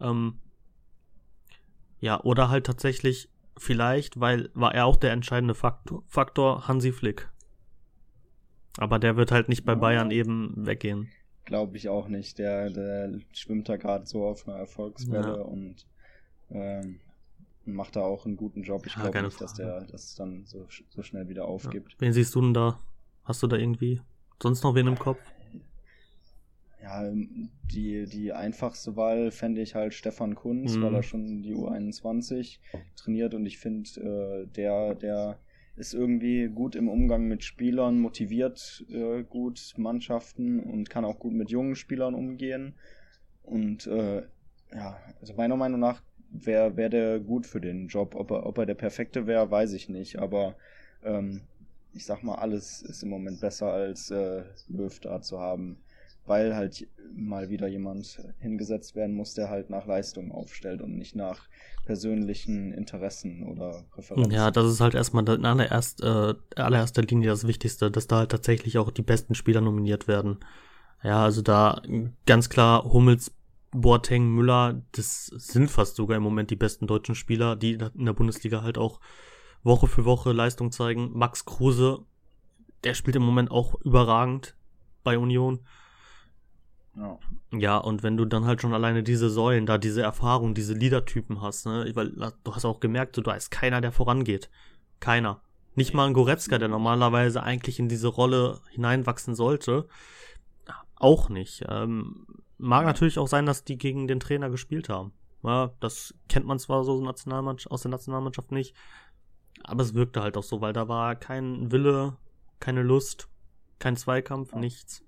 Ähm, ja, oder halt tatsächlich vielleicht, weil war er auch der entscheidende Faktor, Faktor Hansi Flick. Aber der wird halt nicht bei Bayern eben weggehen. Glaube ich auch nicht. Der, der schwimmt da gerade so auf einer Erfolgswelle ja. und ähm, macht da auch einen guten Job. Ich ja, glaube nicht, Frage. dass der das dann so, so schnell wieder aufgibt. Ja. Wen siehst du denn da? Hast du da irgendwie sonst noch wen im Kopf? Ja, die, die einfachste Wahl fände ich halt Stefan Kunz, mhm. weil er schon die U21 trainiert und ich finde, äh, der, der ist irgendwie gut im Umgang mit Spielern, motiviert äh, gut Mannschaften und kann auch gut mit jungen Spielern umgehen. Und äh, ja, also meiner Meinung nach wäre wär der gut für den Job. Ob er, ob er der perfekte wäre, weiß ich nicht. Aber ähm, ich sag mal, alles ist im Moment besser als äh, Löw da zu haben weil halt mal wieder jemand hingesetzt werden muss, der halt nach Leistung aufstellt und nicht nach persönlichen Interessen oder Präferenzen. Ja, das ist halt erstmal in allererst, äh, allererster Linie das Wichtigste, dass da halt tatsächlich auch die besten Spieler nominiert werden. Ja, also da ganz klar Hummels, Boateng, Müller, das sind fast sogar im Moment die besten deutschen Spieler, die in der Bundesliga halt auch Woche für Woche Leistung zeigen. Max Kruse, der spielt im Moment auch überragend bei Union. Ja. ja, und wenn du dann halt schon alleine diese Säulen, da diese Erfahrung, diese Leadertypen hast, ne, weil du hast auch gemerkt, so, da ist keiner, der vorangeht. Keiner. Nicht mal ein Goretzka, der normalerweise eigentlich in diese Rolle hineinwachsen sollte. Auch nicht. Ähm, mag natürlich auch sein, dass die gegen den Trainer gespielt haben. Ja, das kennt man zwar so aus der Nationalmannschaft nicht, aber es wirkte halt auch so, weil da war kein Wille, keine Lust, kein Zweikampf, ja. nichts.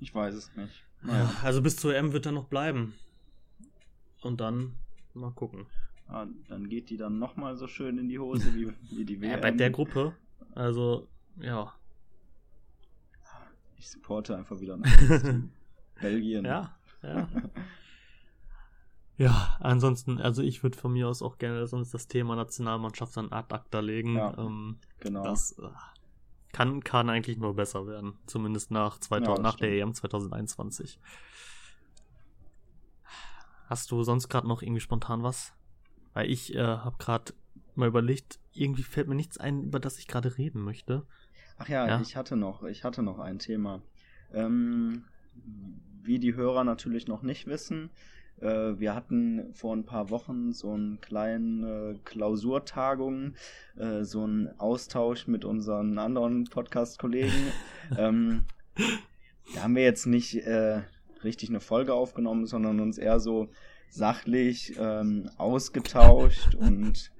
Ich weiß es nicht. Naja. Also bis zur M wird er noch bleiben. Und dann mal gucken. Ja, dann geht die dann nochmal so schön in die Hose wie, wie die WM. *laughs* Ja, bei der Gruppe. Also, ja. Ich supporte einfach wieder *laughs* Belgien. Ja, ja. *laughs* ja, ansonsten, also ich würde von mir aus auch gerne sonst das Thema Nationalmannschaft an Ad acta legen. Ja, ähm, genau. Das äh, kann, kann eigentlich nur besser werden. Zumindest nach, 2000, ja, nach der EM 2021. Hast du sonst gerade noch irgendwie spontan was? Weil ich äh, habe gerade mal überlegt, irgendwie fällt mir nichts ein, über das ich gerade reden möchte. Ach ja, ja, ich hatte noch, ich hatte noch ein Thema. Ähm, wie die Hörer natürlich noch nicht wissen, wir hatten vor ein paar Wochen so einen kleinen äh, Klausurtagung, äh, so einen Austausch mit unseren anderen Podcast-Kollegen. *laughs* ähm, da haben wir jetzt nicht äh, richtig eine Folge aufgenommen, sondern uns eher so sachlich ähm, ausgetauscht und,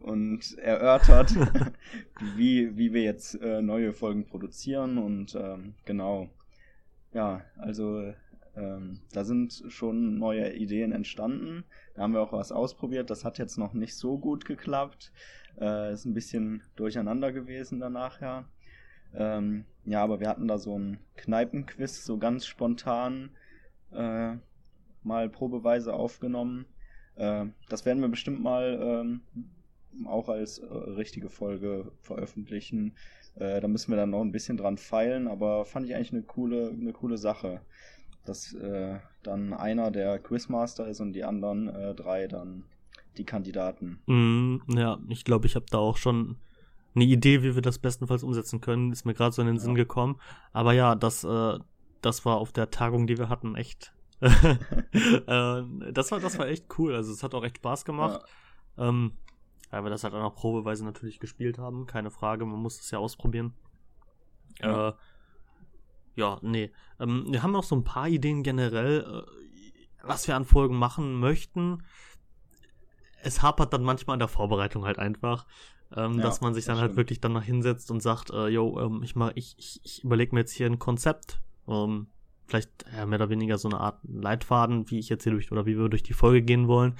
und erörtert, *laughs* wie, wie wir jetzt äh, neue Folgen produzieren und ähm, genau. Ja, also ähm, da sind schon neue Ideen entstanden. Da haben wir auch was ausprobiert. Das hat jetzt noch nicht so gut geklappt. Äh, ist ein bisschen durcheinander gewesen danach, ja. Ähm, ja, aber wir hatten da so ein Kneipenquiz, so ganz spontan. Äh, mal probeweise aufgenommen. Äh, das werden wir bestimmt mal ähm, auch als äh, richtige Folge veröffentlichen. Äh, da müssen wir dann noch ein bisschen dran feilen, aber fand ich eigentlich eine coole, eine coole Sache. Dass äh, dann einer der Quizmaster ist und die anderen äh, drei dann die Kandidaten. Mm, ja, ich glaube, ich habe da auch schon eine Idee, wie wir das bestenfalls umsetzen können. Ist mir gerade so in den ja. Sinn gekommen. Aber ja, das, äh, das war auf der Tagung, die wir hatten, echt *laughs* äh, das, war, das war echt cool. Also es hat auch echt Spaß gemacht. Ja. Ähm, weil wir das halt auch noch probeweise natürlich gespielt haben. Keine Frage, man muss das ja ausprobieren. Ja, äh, ja nee. Ähm, wir haben auch so ein paar Ideen generell, äh, was wir an Folgen machen möchten. Es hapert dann manchmal an der Vorbereitung halt einfach. Ähm, ja, dass man sich dann halt wirklich dann mal hinsetzt und sagt, äh, yo, ähm, ich, ich, ich, ich überlege mir jetzt hier ein Konzept. Ähm, vielleicht ja, mehr oder weniger so eine Art Leitfaden, wie ich jetzt hier durch oder wie wir durch die Folge gehen wollen.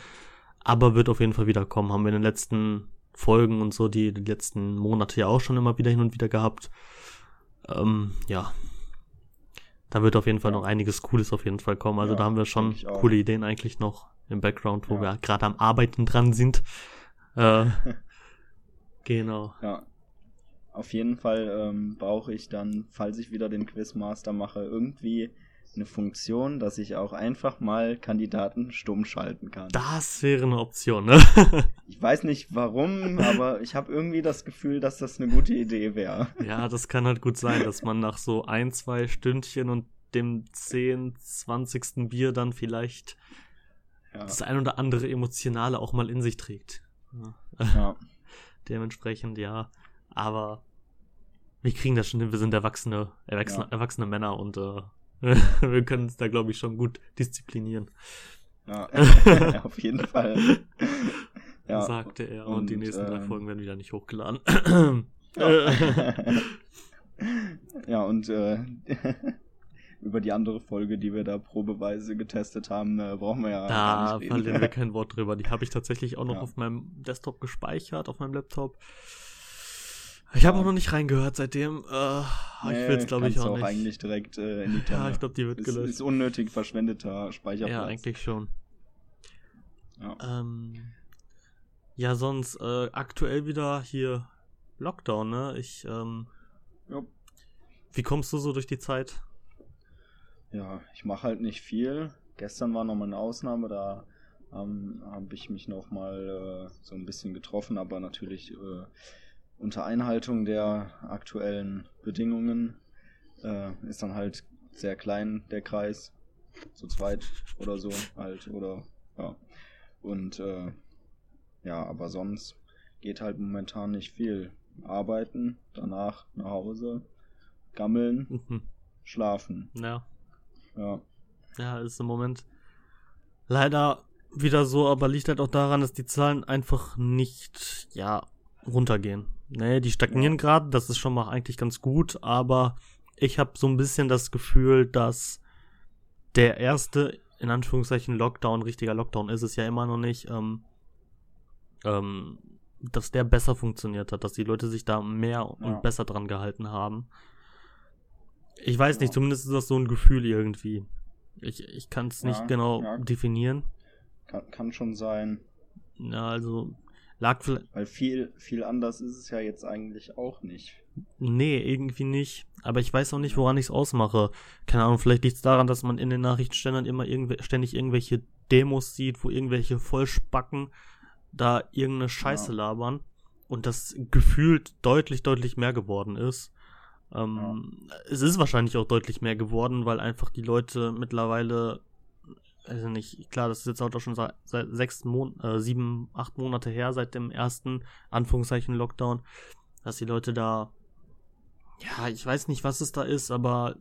Aber wird auf jeden Fall wieder kommen. Haben wir in den letzten Folgen und so, die, die letzten Monate ja auch schon immer wieder hin und wieder gehabt. Ähm, ja. Da wird auf jeden Fall noch einiges Cooles auf jeden Fall kommen. Also ja, da haben wir schon coole Ideen eigentlich noch im Background, wo ja. wir gerade am Arbeiten dran sind. *laughs* Äh, genau. Ja, auf jeden Fall ähm, brauche ich dann, falls ich wieder den Quizmaster mache, irgendwie eine Funktion, dass ich auch einfach mal Kandidaten stumm schalten kann. Das wäre eine Option, ne? *laughs* ich weiß nicht warum, aber ich habe irgendwie das Gefühl, dass das eine gute Idee wäre. Ja, das kann halt gut sein, dass man nach so ein, zwei Stündchen und dem 10, 20. Bier dann vielleicht ja. das ein oder andere Emotionale auch mal in sich trägt. Ja. *laughs* Dementsprechend, ja. Aber wir kriegen das schon hin, wir sind erwachsene, erwachsene, ja. erwachsene Männer und äh, *laughs* wir können uns da, glaube ich, schon gut disziplinieren. Ja, *laughs* auf jeden Fall. *laughs* Ja. Sagte er. Und, und die nächsten ähm, drei Folgen werden wieder nicht hochgeladen. ja. ja, und äh, über die andere Folge, die wir da probeweise getestet haben, äh, brauchen wir ja. Da verlieren wir kein Wort drüber. Die habe ich tatsächlich auch noch ja. auf meinem Desktop gespeichert, auf meinem Laptop. Ich habe auch noch nicht reingehört seitdem. Äh, nee, ich will es glaube ich auch, auch nicht. eigentlich direkt äh, in die Tonne. Ja, ich glaube, die wird gelöscht. Ist, ist unnötig verschwendeter Speicherplatz. Ja, eigentlich schon. Ja, ähm, ja sonst äh, aktuell wieder hier Lockdown, ne? Ich, ähm, ja. Wie kommst du so durch die Zeit? Ja, ich mache halt nicht viel. Gestern war noch mal eine Ausnahme, da ähm, habe ich mich noch mal äh, so ein bisschen getroffen, aber natürlich äh, unter Einhaltung der aktuellen Bedingungen äh, ist dann halt sehr klein der Kreis, zu zweit oder so halt oder ja und äh, ja, aber sonst geht halt momentan nicht viel. Arbeiten, danach nach Hause, gammeln, mhm. schlafen. Ja. Ja. Ja, ist im Moment leider wieder so, aber liegt halt auch daran, dass die Zahlen einfach nicht, ja, runtergehen. Nee, die stagnieren ja. gerade, das ist schon mal eigentlich ganz gut, aber ich habe so ein bisschen das Gefühl, dass der erste, in Anführungszeichen, Lockdown, richtiger Lockdown ist es ja immer noch nicht, ähm, ähm, dass der besser funktioniert hat, dass die Leute sich da mehr ja. und besser dran gehalten haben. Ich weiß ja. nicht, zumindest ist das so ein Gefühl irgendwie. Ich, ich kann es nicht genau definieren. Kann, kann schon sein. Ja, also lag vielleicht. Weil viel, viel anders ist es ja jetzt eigentlich auch nicht. Nee, irgendwie nicht. Aber ich weiß auch nicht, woran ich es ausmache. Keine Ahnung, vielleicht liegt es daran, dass man in den Nachrichtenständern immer irgendw ständig irgendwelche Demos sieht, wo irgendwelche Vollspacken da irgendeine Scheiße ja. labern und das gefühlt deutlich, deutlich mehr geworden ist. Ähm, ja. Es ist wahrscheinlich auch deutlich mehr geworden, weil einfach die Leute mittlerweile, also nicht, klar, das ist jetzt auch schon seit, seit sechs Mon äh, sieben, acht Monate her, seit dem ersten Anführungszeichen Lockdown, dass die Leute da, ja, ich weiß nicht, was es da ist, aber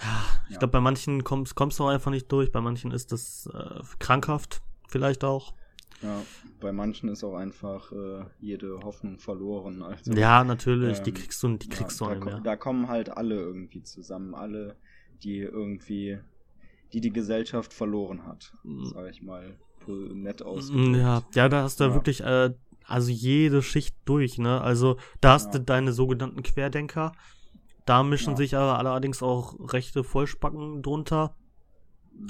ja, ich ja. glaube, bei manchen kommst, kommst du auch einfach nicht durch, bei manchen ist das äh, krankhaft vielleicht auch. Ja, bei manchen ist auch einfach äh, jede Hoffnung verloren. Also, ja, natürlich, ähm, die kriegst du, die kriegst ja, du nicht mehr. Da kommen halt alle irgendwie zusammen, alle, die irgendwie, die die Gesellschaft verloren hat, mm. sag ich mal, nett ausgedrückt. Ja, ja, da hast du ja. wirklich, äh, also jede Schicht durch, ne? Also da hast ja. du deine sogenannten Querdenker, da mischen ja. sich aber allerdings auch rechte Vollspacken drunter.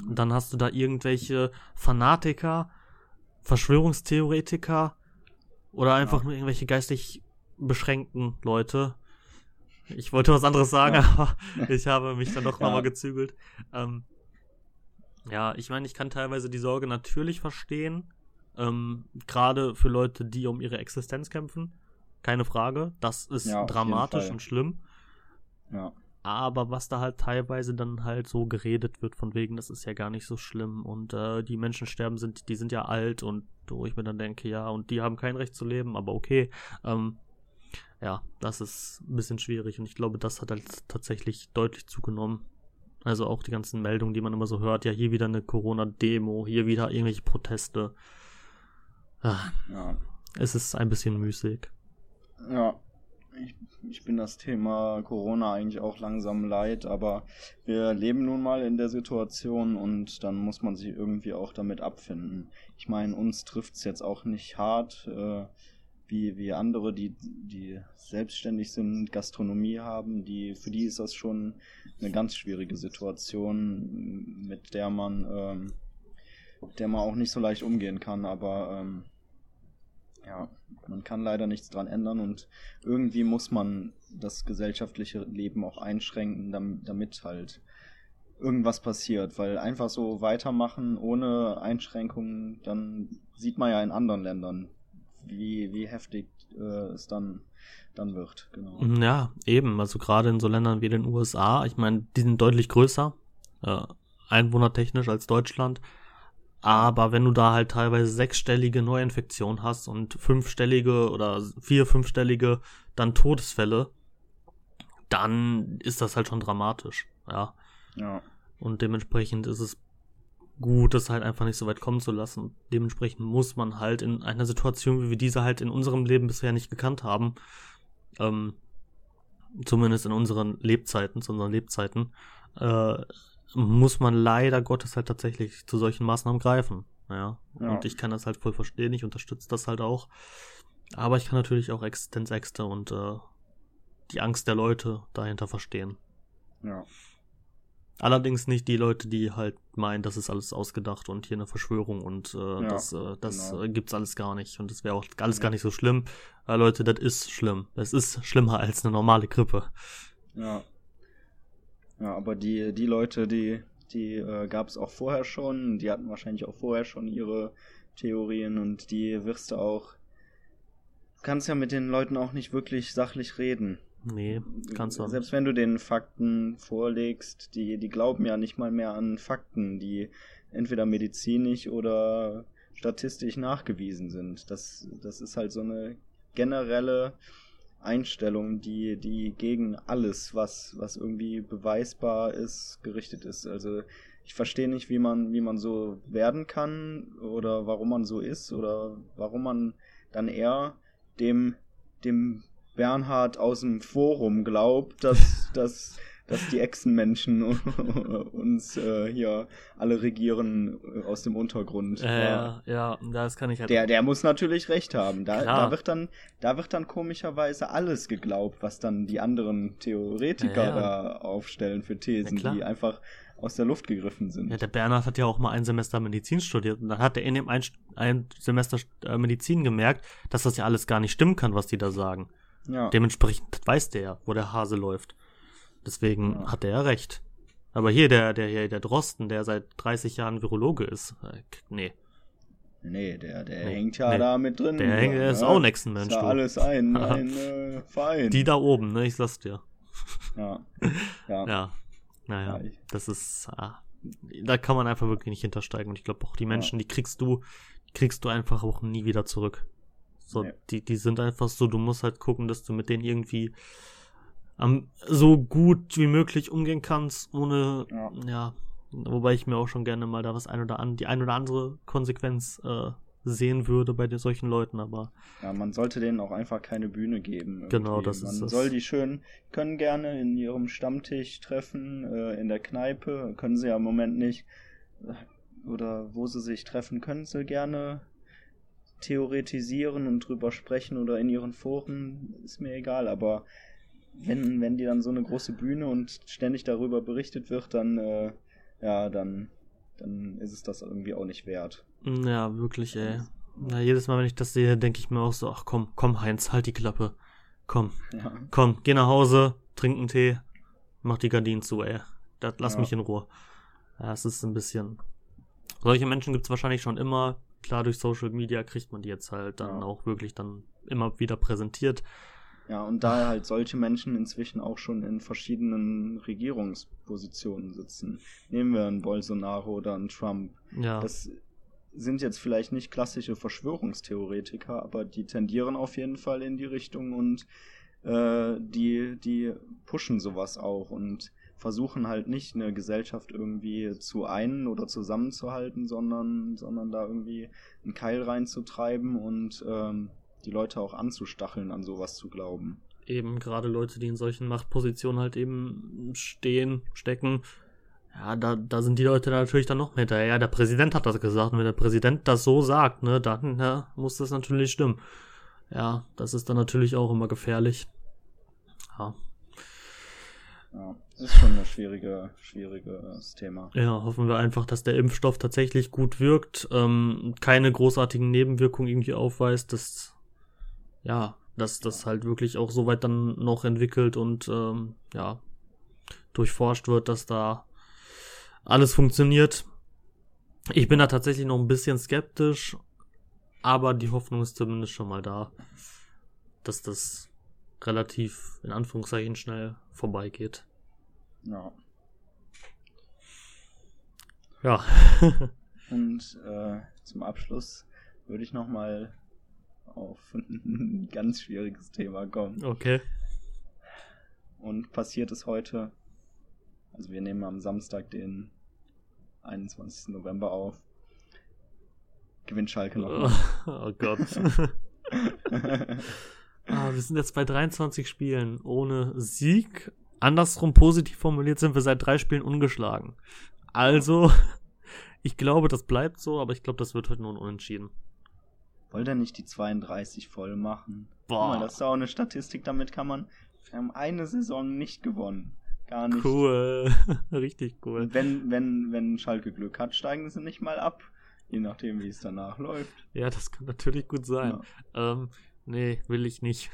Dann hast du da irgendwelche Fanatiker, Verschwörungstheoretiker oder einfach nur irgendwelche geistig beschränkten Leute. Ich wollte was anderes sagen, aber *laughs* ich habe mich dann doch nochmal gezügelt. Ähm, ja, ich meine, ich kann teilweise die Sorge natürlich verstehen. Ähm, Gerade für Leute, die um ihre Existenz kämpfen. Keine Frage. Das ist ja, dramatisch und schlimm. Ja aber was da halt teilweise dann halt so geredet wird, von wegen, das ist ja gar nicht so schlimm und äh, die Menschen sterben sind, die sind ja alt und wo ich mir dann denke, ja, und die haben kein Recht zu leben, aber okay. Ähm, ja, das ist ein bisschen schwierig und ich glaube, das hat halt tatsächlich deutlich zugenommen. Also auch die ganzen Meldungen, die man immer so hört, ja, hier wieder eine Corona-Demo, hier wieder irgendwelche Proteste. Ah, ja. Es ist ein bisschen müßig. Ja, ich, ich bin das Thema Corona eigentlich auch langsam leid, aber wir leben nun mal in der Situation und dann muss man sich irgendwie auch damit abfinden. Ich meine, uns trifft es jetzt auch nicht hart, äh, wie, wie andere, die, die selbstständig sind, Gastronomie haben, die, für die ist das schon eine ganz schwierige Situation, mit der man, ähm, der man auch nicht so leicht umgehen kann, aber ähm, ja, man kann leider nichts dran ändern und irgendwie muss man das gesellschaftliche Leben auch einschränken, damit halt irgendwas passiert, weil einfach so weitermachen ohne Einschränkungen, dann sieht man ja in anderen Ländern, wie, wie heftig äh, es dann, dann wird. Genau. Ja, eben, also gerade in so Ländern wie den USA, ich meine, die sind deutlich größer, äh, einwohnertechnisch als Deutschland, aber wenn du da halt teilweise sechsstellige Neuinfektionen hast und fünfstellige oder vier, fünfstellige dann Todesfälle, dann ist das halt schon dramatisch, ja. Ja. Und dementsprechend ist es gut, das halt einfach nicht so weit kommen zu lassen. Dementsprechend muss man halt in einer Situation, wie wir diese halt in unserem Leben bisher nicht gekannt haben, ähm, zumindest in unseren Lebzeiten, zu unseren Lebzeiten, äh, muss man leider Gottes halt tatsächlich zu solchen Maßnahmen greifen. Ja. ja. Und ich kann das halt voll verstehen, ich unterstütze das halt auch. Aber ich kann natürlich auch Existenzängste und äh, die Angst der Leute dahinter verstehen. Ja. Allerdings nicht die Leute, die halt meinen, das ist alles ausgedacht und hier eine Verschwörung und äh, ja, das, äh, das genau. äh, gibt's alles gar nicht und das wäre auch alles ja. gar nicht so schlimm. Äh, Leute, das ist schlimm. Es ist schlimmer als eine normale Grippe. Ja. Ja, aber die, die Leute, die, die äh, gab es auch vorher schon, die hatten wahrscheinlich auch vorher schon ihre Theorien und die wirst du auch. Du kannst ja mit den Leuten auch nicht wirklich sachlich reden. Nee, kannst du. Selbst wenn du den Fakten vorlegst, die, die glauben ja nicht mal mehr an Fakten, die entweder medizinisch oder statistisch nachgewiesen sind. Das, das ist halt so eine generelle Einstellung, die, die gegen alles, was, was irgendwie beweisbar ist, gerichtet ist. Also ich verstehe nicht, wie man, wie man so werden kann oder warum man so ist oder warum man dann eher dem, dem Bernhard aus dem Forum glaubt, dass, *laughs* dass dass die Echsenmenschen *laughs* uns äh, hier alle regieren äh, aus dem Untergrund. Äh, ja, ja, das kann ich halt. Der, der muss natürlich recht haben. Da, da wird dann, da wird dann komischerweise alles geglaubt, was dann die anderen Theoretiker ja, ja. da aufstellen für Thesen, die einfach aus der Luft gegriffen sind. Ja, der Bernhard hat ja auch mal ein Semester Medizin studiert und dann hat er in dem ein, ein Semester äh, Medizin gemerkt, dass das ja alles gar nicht stimmen kann, was die da sagen. Ja. Dementsprechend weiß der ja, wo der Hase läuft. Deswegen ja. hat er ja recht. Aber hier, der, der, hier, der Drosten, der seit 30 Jahren Virologe ist, äh, nee. Nee, der, der nee, hängt ja nee. da mit drin. Der, hängt, der ist auch nächsten Mensch. Ist ja alles ein, *laughs* ein äh, Verein. Die da oben, ne, ich sag's dir. Ja. *laughs* Ja. ja. Naja, ja, das ist, ah, da kann man einfach wirklich nicht hintersteigen. Und ich glaube auch die Menschen, die kriegst du, die kriegst du einfach auch nie wieder zurück. So, nee. die, die sind einfach so, du musst halt gucken, dass du mit denen irgendwie am, so gut wie möglich umgehen kannst, ohne, ja. ja. wobei ich mir auch schon gerne mal da was ein oder an, die ein oder andere Konsequenz äh, sehen würde bei solchen Leuten, aber. Ja, man sollte denen auch einfach keine Bühne geben. Irgendwie. Genau, das man ist Man soll die schön, können gerne in ihrem Stammtisch treffen, äh, in der Kneipe, können sie ja im Moment nicht. Oder wo sie sich treffen, können sie gerne theoretisieren und drüber sprechen oder in ihren Foren, ist mir egal, aber wenn, wenn die dann so eine große Bühne und ständig darüber berichtet wird, dann, äh, ja, dann, dann ist es das irgendwie auch nicht wert. Ja, wirklich, ey. Na, jedes Mal, wenn ich das sehe, denke ich mir auch so, ach komm, komm, Heinz, halt die Klappe. Komm, ja. komm, geh nach Hause, trink einen Tee, mach die Gardinen zu, ey. Das, lass ja. mich in Ruhe. Ja, es ist ein bisschen. Solche Menschen gibt's wahrscheinlich schon immer. Klar, durch Social Media kriegt man die jetzt halt dann ja. auch wirklich dann immer wieder präsentiert. Ja, und da halt solche Menschen inzwischen auch schon in verschiedenen Regierungspositionen sitzen. Nehmen wir einen Bolsonaro oder einen Trump. Ja. Das sind jetzt vielleicht nicht klassische Verschwörungstheoretiker, aber die tendieren auf jeden Fall in die Richtung und äh, die, die pushen sowas auch und versuchen halt nicht eine Gesellschaft irgendwie zu einen oder zusammenzuhalten, sondern, sondern da irgendwie einen Keil reinzutreiben und ähm, die Leute auch anzustacheln, an sowas zu glauben. Eben gerade Leute, die in solchen Machtpositionen halt eben stehen, stecken. Ja, da, da sind die Leute natürlich dann noch hinterher. Ja, der Präsident hat das gesagt. Und wenn der Präsident das so sagt, ne, dann ja, muss das natürlich stimmen. Ja, das ist dann natürlich auch immer gefährlich. Ja. Ja, das ist schon ein schwierige, schwieriges Thema. Ja, hoffen wir einfach, dass der Impfstoff tatsächlich gut wirkt, ähm, keine großartigen Nebenwirkungen irgendwie aufweist. Das ja, dass das halt wirklich auch so weit dann noch entwickelt und ähm, ja, durchforscht wird, dass da alles funktioniert. Ich bin da tatsächlich noch ein bisschen skeptisch, aber die Hoffnung ist zumindest schon mal da, dass das relativ in Anführungszeichen schnell vorbeigeht. Ja. Ja. *laughs* und äh, zum Abschluss würde ich noch mal auf *laughs* ein ganz schwieriges Thema kommen. Okay. Und passiert es heute, also wir nehmen am Samstag den 21. November auf, gewinnt Schalke noch. *laughs* Oh, oh Gott. Ah, wir sind jetzt bei 23 Spielen ohne Sieg. Andersrum positiv formuliert sind wir seit drei Spielen ungeschlagen. Also, *laughs* ich glaube, das bleibt so, aber ich glaube, das wird heute nur ein Unentschieden. Wollt ihr nicht die 32 voll machen? Boah. Mal, das ist auch eine Statistik, damit kann man. Wir haben eine Saison nicht gewonnen. Gar nicht. Cool. *laughs* Richtig cool. Und wenn, wenn, wenn Schalke Glück hat, steigen sie nicht mal ab. Je nachdem, wie es danach läuft. Ja, das kann natürlich gut sein. Ja. Ähm, nee, will ich nicht.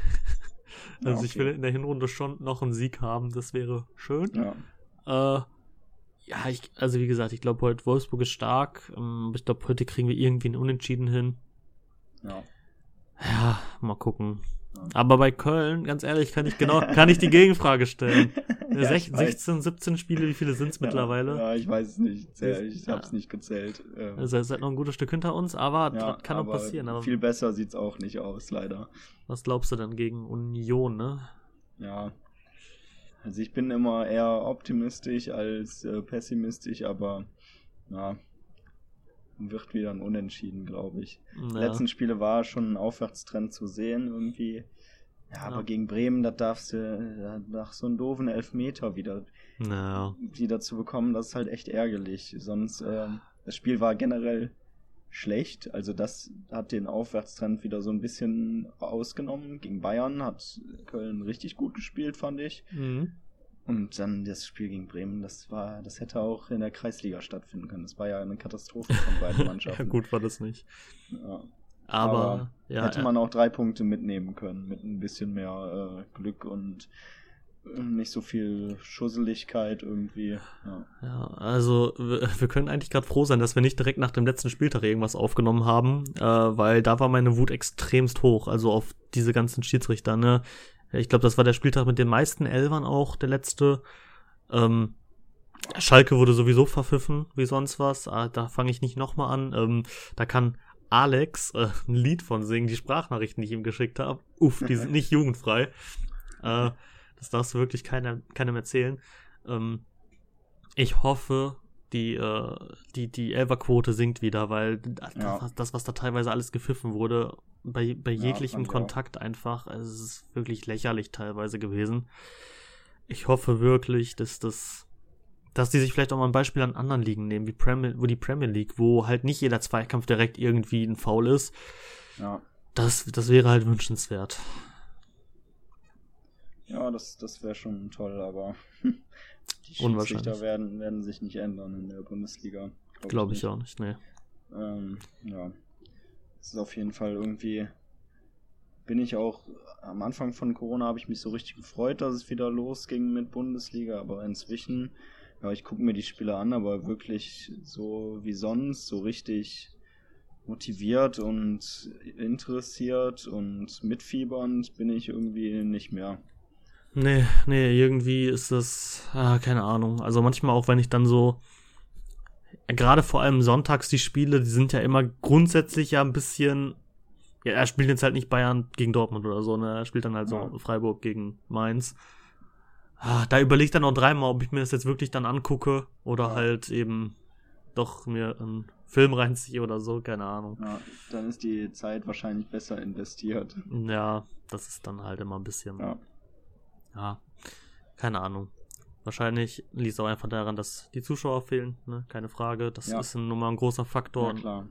*laughs* also ja, okay. ich will in der Hinrunde schon noch einen Sieg haben, das wäre schön. Ja. Äh, ja, ich, also wie gesagt, ich glaube heute Wolfsburg ist stark. Ähm, ich glaube, heute kriegen wir irgendwie einen Unentschieden hin. Ja. Ja, mal gucken. Aber bei Köln, ganz ehrlich, kann ich genau, kann ich die Gegenfrage stellen. *laughs* ja, 16, 16, 17 Spiele, wie viele sind es mittlerweile? Ja, ich weiß es nicht. Ich habe es nicht gezählt. Ähm. Also ihr seid noch ein gutes Stück hinter uns, aber ja, das kann auch passieren. Aber viel besser sieht es auch nicht aus, leider. Was glaubst du denn gegen Union, ne? Ja. Also ich bin immer eher optimistisch als äh, pessimistisch, aber ja, wird wieder ein Unentschieden, glaube ich. Ja. Die letzten Spiele war schon ein Aufwärtstrend zu sehen irgendwie. Ja, aber ja. gegen Bremen, da darfst du nach so einem doofen Elfmeter wieder, ja. wieder zu bekommen, das ist halt echt ärgerlich. Sonst, äh, das Spiel war generell schlecht, also das hat den Aufwärtstrend wieder so ein bisschen ausgenommen. Gegen Bayern hat Köln richtig gut gespielt, fand ich. Mhm. Und dann das Spiel gegen Bremen, das war, das hätte auch in der Kreisliga stattfinden können. Das war ja eine Katastrophe von beiden *laughs* Mannschaften. ja, gut war das nicht. Ja. Aber, Aber ja, hätte man auch drei Punkte mitnehmen können, mit ein bisschen mehr äh, Glück und äh, nicht so viel Schusseligkeit irgendwie. Ja, ja also wir, *laughs* wir können eigentlich gerade froh sein, dass wir nicht direkt nach dem letzten Spieltag irgendwas aufgenommen haben, äh, weil da war meine Wut extremst hoch, also auf diese ganzen Schiedsrichter, ne? Ich glaube, das war der Spieltag mit den meisten Elvern auch, der letzte. Ähm, Schalke wurde sowieso verpfiffen, wie sonst was. Ah, da fange ich nicht nochmal an. Ähm, da kann Alex äh, ein Lied von singen, die Sprachnachrichten, die ich ihm geschickt habe. Uff, die sind nicht jugendfrei. Äh, das darfst du wirklich keiner, keinem erzählen. Ähm, ich hoffe, die, äh, die, die Elverquote sinkt wieder, weil das, ja. das, was da teilweise alles gepfiffen wurde, bei, bei jeglichem ja, Kontakt einfach, also es ist wirklich lächerlich teilweise gewesen. Ich hoffe wirklich, dass das, dass die sich vielleicht auch mal ein Beispiel an anderen Ligen nehmen, wie Premier, wo die Premier League, wo halt nicht jeder Zweikampf direkt irgendwie ein Foul ist. Ja. Das, das wäre halt wünschenswert. Ja, das, das wäre schon toll, aber *laughs* die Schiedsrichter werden, werden sich nicht ändern in der Bundesliga. Glaube glaub ich, ich auch nicht, nee. Ähm, ja. Es ist auf jeden Fall irgendwie. Bin ich auch am Anfang von Corona habe ich mich so richtig gefreut, dass es wieder losging mit Bundesliga, aber inzwischen, ja, ich gucke mir die Spiele an, aber wirklich so wie sonst, so richtig motiviert und interessiert und mitfiebernd bin ich irgendwie nicht mehr. Nee, nee, irgendwie ist das, ah, keine Ahnung. Also manchmal auch, wenn ich dann so, gerade vor allem sonntags die Spiele, die sind ja immer grundsätzlich ja ein bisschen, ja, er spielt jetzt halt nicht Bayern gegen Dortmund oder so, ne, er spielt dann halt so. Freiburg gegen Mainz. Ah, da überlege ich dann noch dreimal, ob ich mir das jetzt wirklich dann angucke oder ja. halt eben doch mir einen Film reinziehe oder so, keine Ahnung. Ja, dann ist die Zeit wahrscheinlich besser investiert. Ja, das ist dann halt immer ein bisschen. Ja ja, keine Ahnung. Wahrscheinlich liegt es auch einfach daran, dass die Zuschauer fehlen, ne? Keine Frage. Das ja. ist nun mal ein großer Faktor. Ja, klar.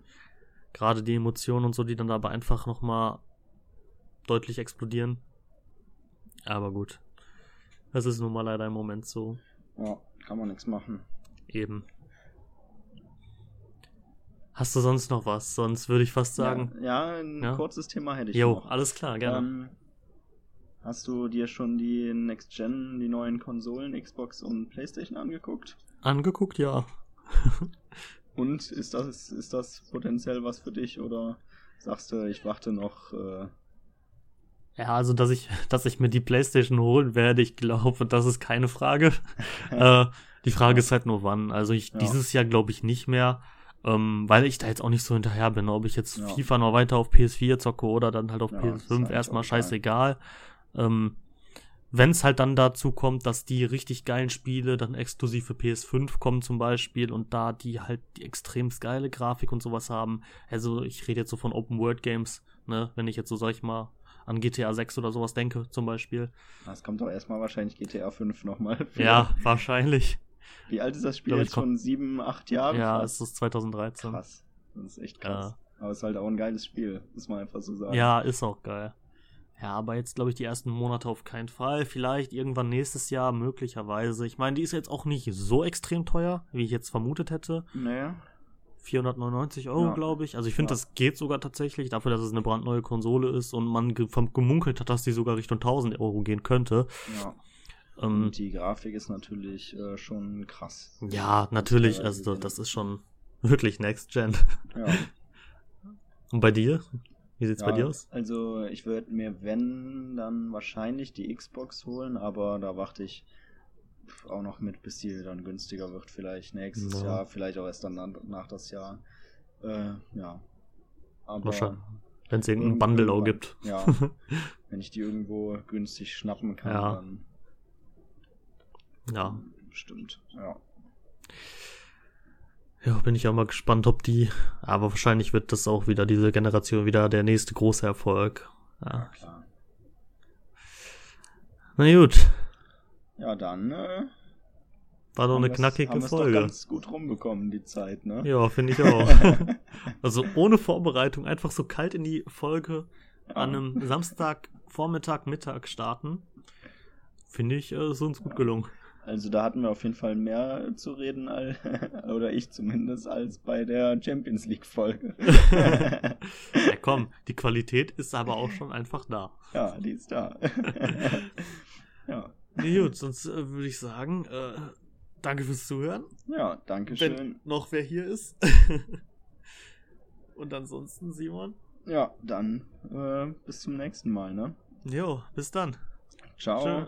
Gerade die Emotionen und so, die dann dabei einfach nochmal deutlich explodieren. Aber gut. Das ist nun mal leider im Moment so. Ja, kann man nichts machen. Eben. Hast du sonst noch was? Sonst würde ich fast sagen. Ja, ja ein ja? kurzes Thema hätte ich jo, noch. alles klar, gerne. Ähm, Hast du dir schon die Next Gen, die neuen Konsolen, Xbox und PlayStation angeguckt? Angeguckt, ja. *laughs* und ist das, ist das potenziell was für dich oder sagst du, ich warte noch? Äh... Ja, also dass ich, *laughs* dass ich mir die PlayStation holen werde, ich glaube, das ist keine Frage. *laughs* äh, die Frage ja. ist halt nur wann. Also ich ja. dieses Jahr glaube ich nicht mehr. Ähm, weil ich da jetzt auch nicht so hinterher bin, ob ich jetzt ja. FIFA noch weiter auf PS4 zocke oder dann halt auf PS5, halt erstmal scheißegal. Ähm, wenn es halt dann dazu kommt, dass die richtig geilen Spiele dann exklusiv für PS5 kommen zum Beispiel und da die halt die extremst geile Grafik und sowas haben. Also ich rede jetzt so von Open World Games, ne, wenn ich jetzt so sag ich mal an GTA 6 oder sowas denke zum Beispiel. Das kommt doch erstmal wahrscheinlich GTA 5 nochmal. Ja, wahrscheinlich. Wie alt ist das Spiel jetzt? Schon sieben, acht Jahre? Ja, es ist 2013. Krass. Das ist echt krass. Ja. Aber es ist halt auch ein geiles Spiel, muss man einfach so sagen. Ja, ist auch geil. Ja, aber jetzt glaube ich die ersten Monate auf keinen Fall. Vielleicht irgendwann nächstes Jahr möglicherweise. Ich meine, die ist jetzt auch nicht so extrem teuer, wie ich jetzt vermutet hätte. Naja. 499 Euro, ja. glaube ich. Also ich finde, ja. das geht sogar tatsächlich, dafür, dass es eine brandneue Konsole ist und man gemunkelt hat, dass die sogar Richtung 1000 Euro gehen könnte. Ja. Ähm, und die Grafik ist natürlich äh, schon krass. Ja, natürlich. Also das ist schon wirklich Next Gen. Ja. Und bei dir? Wie sieht's ja, bei dir aus? Also ich würde mir, wenn, dann wahrscheinlich die Xbox holen, aber da warte ich auch noch mit, bis die dann günstiger wird, vielleicht nächstes ja. Jahr, vielleicht auch erst dann nach das Jahr. Äh, ja. Aber wahrscheinlich. Wenn es irgendeinen Bundle auch gibt. Ja. *laughs* wenn ich die irgendwo günstig schnappen kann, ja. dann. Ja. Stimmt, ja. Ja, bin ich auch mal gespannt, ob die. Aber wahrscheinlich wird das auch wieder diese Generation wieder der nächste große Erfolg. Ja, klar. Na gut. Ja, dann. Äh, War doch eine knackige haben Folge. Doch ganz gut rumbekommen, die Zeit, ne? Ja, finde ich auch. *laughs* also ohne Vorbereitung, einfach so kalt in die Folge ja. an einem Samstag, Vormittag, Mittag starten. Finde ich, äh, ist uns gut gelungen. Also da hatten wir auf jeden Fall mehr zu reden, *laughs* oder ich zumindest, als bei der Champions League Folge. *laughs* ja *laughs* komm, die Qualität ist aber auch schon einfach da. Ja, die ist da. ja. Nee, gut, sonst äh, würde ich sagen, äh, danke fürs Zuhören. Ja, danke schön. Wenn noch wer hier ist. Und ansonsten, Simon? Ja, dann äh, bis zum nächsten Mal, ne? Jo, bis dann. Ciao. Tschö.